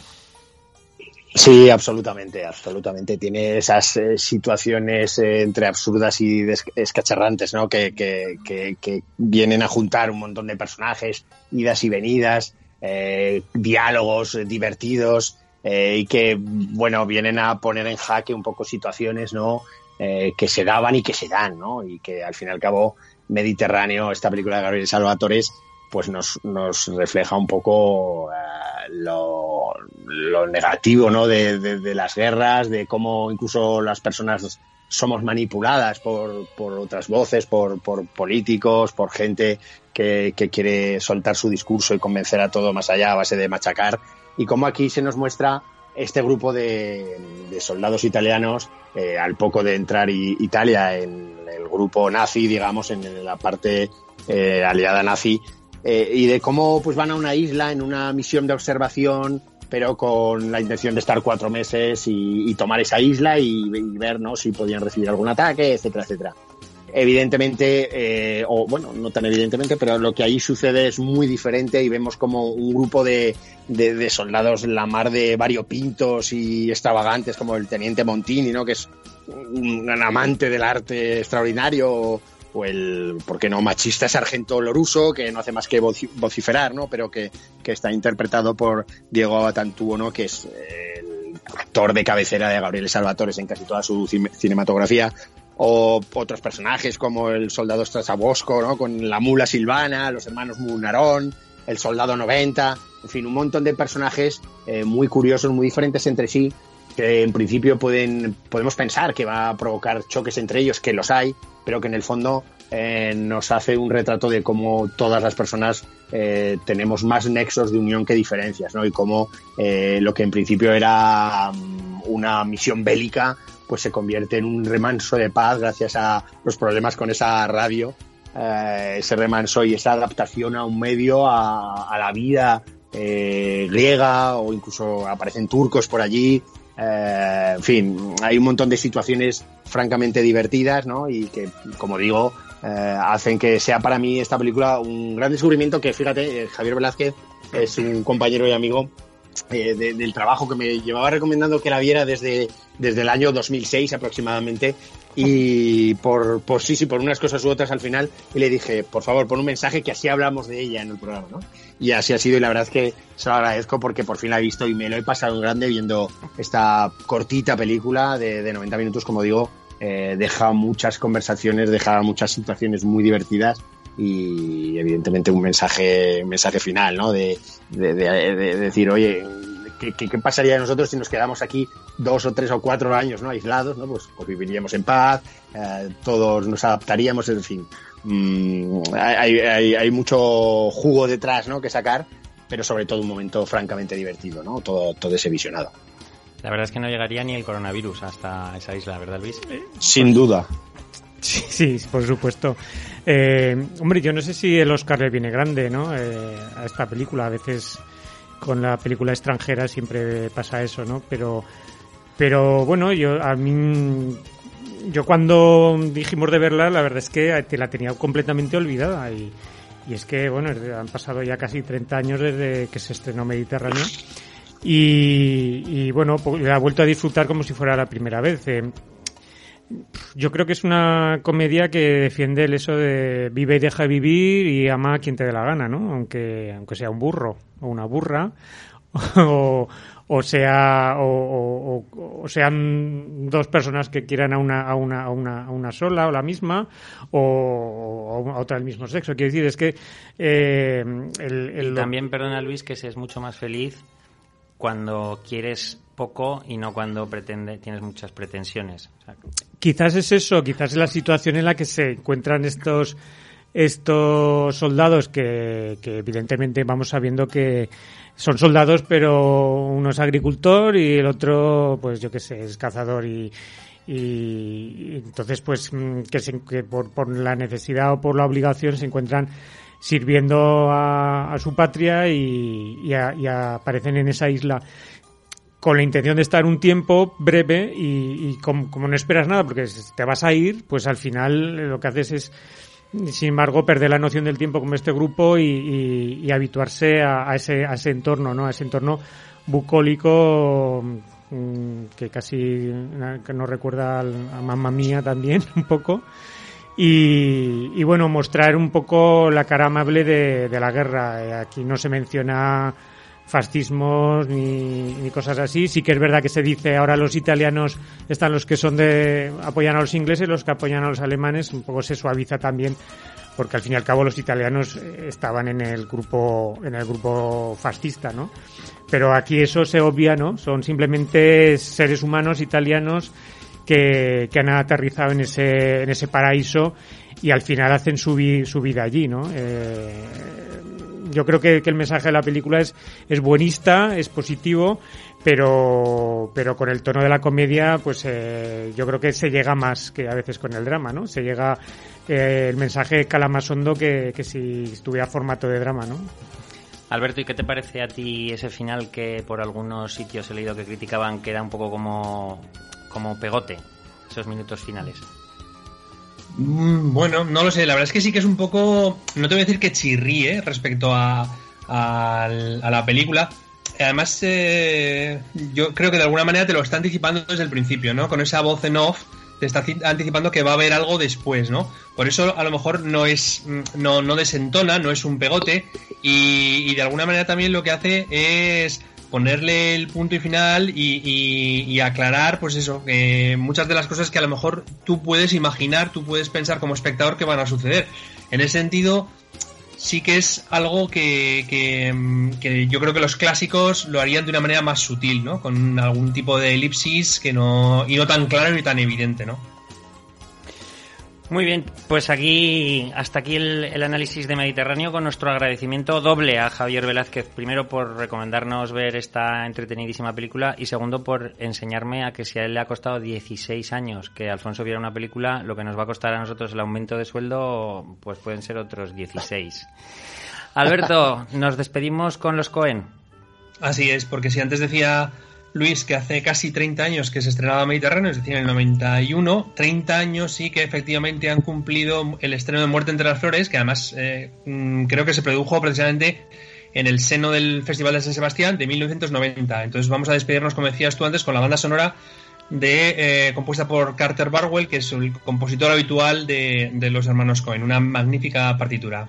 Sí, absolutamente, absolutamente. Tiene esas eh, situaciones eh, entre absurdas y escacharrantes, ¿no? Que, que, que, que vienen a juntar un montón de personajes, idas y venidas, eh, diálogos divertidos eh, y que, bueno, vienen a poner en jaque un poco situaciones, ¿no? Eh, que se daban y que se dan, ¿no? Y que al fin y al cabo Mediterráneo, esta película de Gabriel Salvatores, pues nos, nos refleja un poco eh, lo, lo, negativo ¿no? De, de, de, las guerras, de cómo incluso las personas somos manipuladas por, por otras voces, por, por políticos, por gente que, que, quiere soltar su discurso y convencer a todo más allá a base de machacar. Y cómo aquí se nos muestra este grupo de, soldados italianos, eh, al poco de entrar Italia en el grupo nazi, digamos, en la parte eh, aliada nazi, eh, y de cómo pues van a una isla en una misión de observación pero con la intención de estar cuatro meses y, y tomar esa isla y, y, ver ¿no? si podían recibir algún ataque, etcétera, etcétera. Evidentemente, eh, o bueno, no tan evidentemente, pero lo que ahí sucede es muy diferente y vemos como un grupo de, soldados la mar de variopintos y extravagantes, como el teniente Montini, ¿no? que es un, un amante del arte extraordinario, o el, ¿por qué no?, machista sargento Loruso, que no hace más que vociferar, ¿no?, pero que, que está interpretado por Diego Abatantuo, ¿no?, que es el actor de cabecera de Gabriel Salvatores en casi toda su cinematografía, o otros personajes como el soldado Strasabosco, ¿no?, con la mula Silvana, los hermanos Munarón, el soldado 90, en fin, un montón de personajes eh, muy curiosos, muy diferentes entre sí, que en principio pueden, podemos pensar que va a provocar choques entre ellos, que los hay, pero que en el fondo eh, nos hace un retrato de cómo todas las personas eh, tenemos más nexos de unión que diferencias, ¿no? Y cómo lo que en principio era um, una misión bélica, pues se convierte en un remanso de paz gracias a los problemas con esa radio, eh, ese remanso y esa adaptación a un medio, a, la vida griega o incluso aparecen turcos por allí, eh, en fin, hay un montón de situaciones francamente divertidas, ¿no? Y que, como digo, eh, hacen que sea para mí esta película un gran descubrimiento que, fíjate, eh, Javier Velázquez es un compañero y amigo eh, de, del trabajo que me llevaba recomendando que la viera desde, desde el año 2006 aproximadamente y por, por sí, sí, por unas cosas u otras al final y le dije, por favor, pon un mensaje que así hablamos de ella en el programa, ¿no? Y así ha sido y la verdad es que se lo agradezco porque por fin la he visto y me lo he pasado grande viendo esta cortita película de, de 90 minutos, como digo, eh, deja muchas conversaciones, deja muchas situaciones muy divertidas y evidentemente un mensaje, un mensaje final, ¿no? De, de, de, de decir, oye, ¿qué, ¿qué, qué, pasaría de nosotros si nos quedamos aquí dos o tres o cuatro años, ¿no? Aislados, ¿no? Pues, pues viviríamos en paz, eh, todos nos adaptaríamos, en fin. Mmm, hay, hay, hay mucho jugo detrás, ¿no? Que sacar, pero sobre todo un momento francamente divertido, ¿no? Todo, todo ese visionado. La verdad es que no llegaría ni el coronavirus hasta esa isla, ¿verdad, Luis? Sin duda. Sí, sí, por supuesto. Eh, hombre, yo no sé si el Oscar le viene grande, ¿no? Eh, a esta película. A veces con la película extranjera siempre pasa eso, ¿no? Pero, pero bueno, yo a mí, yo cuando dijimos de verla, la verdad es que te la tenía completamente olvidada y, y es que, bueno, han pasado ya casi 30 años desde que se estrenó Mediterráneo. Y, y bueno, pues, la he vuelto a disfrutar como si fuera la primera vez. Eh, yo creo que es una comedia que defiende el eso de vive y deja vivir y ama a quien te dé la gana, ¿no? Aunque, aunque sea un burro o una burra o, o sea o, o, o, sean dos personas que quieran a una a una a una, a una sola o la misma o, a otra del mismo sexo quiero decir es que eh, el, el y también perdona Luis que se es mucho más feliz cuando quieres poco y no cuando pretende, tienes muchas pretensiones. O sea, quizás es eso, quizás es la situación en la que se encuentran estos estos soldados que, que evidentemente vamos sabiendo que son soldados pero uno es agricultor y el otro pues yo qué sé es cazador y, y, entonces pues que, se, que por, por la necesidad o por la obligación se encuentran sirviendo a, a su patria y, y, a, y, aparecen en esa isla con la intención de estar un tiempo breve y, como, no esperas nada porque te vas a ir, pues al final lo que haces es, sin embargo, perder la noción del tiempo como este grupo y, y, habituarse a, ese, a ese entorno, ¿no? A ese entorno bucólico mmm, que casi nos recuerda a mamá mía también un poco. Y, bueno, mostrar un poco la cara amable de, de la guerra. Aquí no se menciona fascismos ni, ni, cosas así. Sí que es verdad que se dice ahora los italianos están los que son de apoyan a los ingleses, los que apoyan a los alemanes. Un poco se suaviza también porque al fin y al cabo los italianos estaban en el grupo en el grupo fascista, ¿no? Pero aquí eso se obvia, ¿no? Son simplemente seres humanos italianos que, que han aterrizado en ese en ese paraíso y al final hacen su, su vida allí, ¿no? Eh, yo creo que, que, el mensaje de la película es, es buenista, es positivo, pero, pero con el tono de la comedia, pues eh, yo creo que se llega más que a veces con el drama, ¿no? Se llega, eh, el mensaje cala más hondo que, que si estuviera formato de drama, ¿no? Alberto, ¿y qué te parece a ti ese final que por algunos sitios he leído que criticaban que era un poco como, como pegote, esos minutos finales? Mm, bueno, no lo sé, la verdad es que sí que es un poco, no te voy a decir que chirríe respecto a, la película. Además, eh, yo creo que de alguna manera te lo está anticipando desde el principio, ¿no? Con esa voz en off te está anticipando que va a haber algo después, ¿no? Por eso a lo mejor no es, no, no desentona, no es un pegote y de alguna manera también lo que hace es ponerle el punto y final y, aclarar, pues eso, que muchas de las cosas que a lo mejor tú puedes imaginar, tú puedes pensar como espectador que van a suceder. En ese sentido, sí que es algo que, que, que, yo creo que los clásicos lo harían de una manera más sutil, ¿no? Con algún tipo de elipsis que no, y no tan claro ni tan evidente, ¿no? Muy bien, pues aquí hasta aquí el, análisis de Mediterráneo con nuestro agradecimiento doble a Javier Velázquez, primero por recomendarnos ver esta entretenidísima película y segundo por enseñarme a que si a él le ha costado 16 años que Alfonso viera una película, lo que nos va a costar a nosotros el aumento de sueldo, pues pueden ser otros 16. Alberto, nos despedimos con los Cohen. Así es, porque si antes decía Luis, que hace casi 30 años que se estrenaba Mediterráneo, es decir, en el 91, 30 años sí que efectivamente han cumplido el estreno de Muerte entre las Flores, que además eh, creo que se produjo precisamente en el seno del Festival de San Sebastián de 1990. Entonces vamos a despedirnos, como decías tú antes, con la banda sonora de eh, compuesta por Carter Barwell, que es el compositor habitual de los hermanos Cohen. Una magnífica partitura.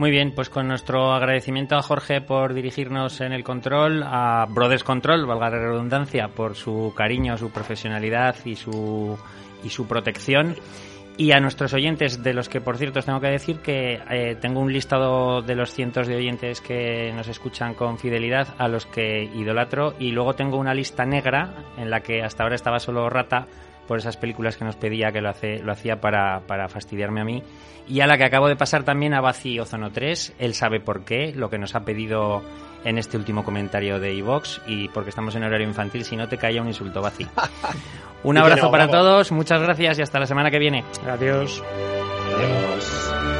Muy bien, pues con nuestro agradecimiento a Jorge por dirigirnos en el control, a Brothers Control, valga la redundancia, por su cariño, su profesionalidad y su, y su protección. Y a nuestros oyentes, de los que por cierto os tengo que decir que eh, tengo un listado de los cientos de oyentes que nos escuchan con fidelidad, a los que idolatro, y luego tengo una lista negra en la que hasta ahora estaba solo Rata por esas películas que nos pedía que lo, hace, lo hacía para, para fastidiarme a mí y a la que acabo de pasar también a Baci Ozono 3. Él sabe por qué, lo que nos ha pedido en este último comentario de iVox y porque estamos en horario infantil, si no te caía un insulto, Baci. Un abrazo para todos, muchas gracias y hasta la semana que viene. Adiós. Adiós.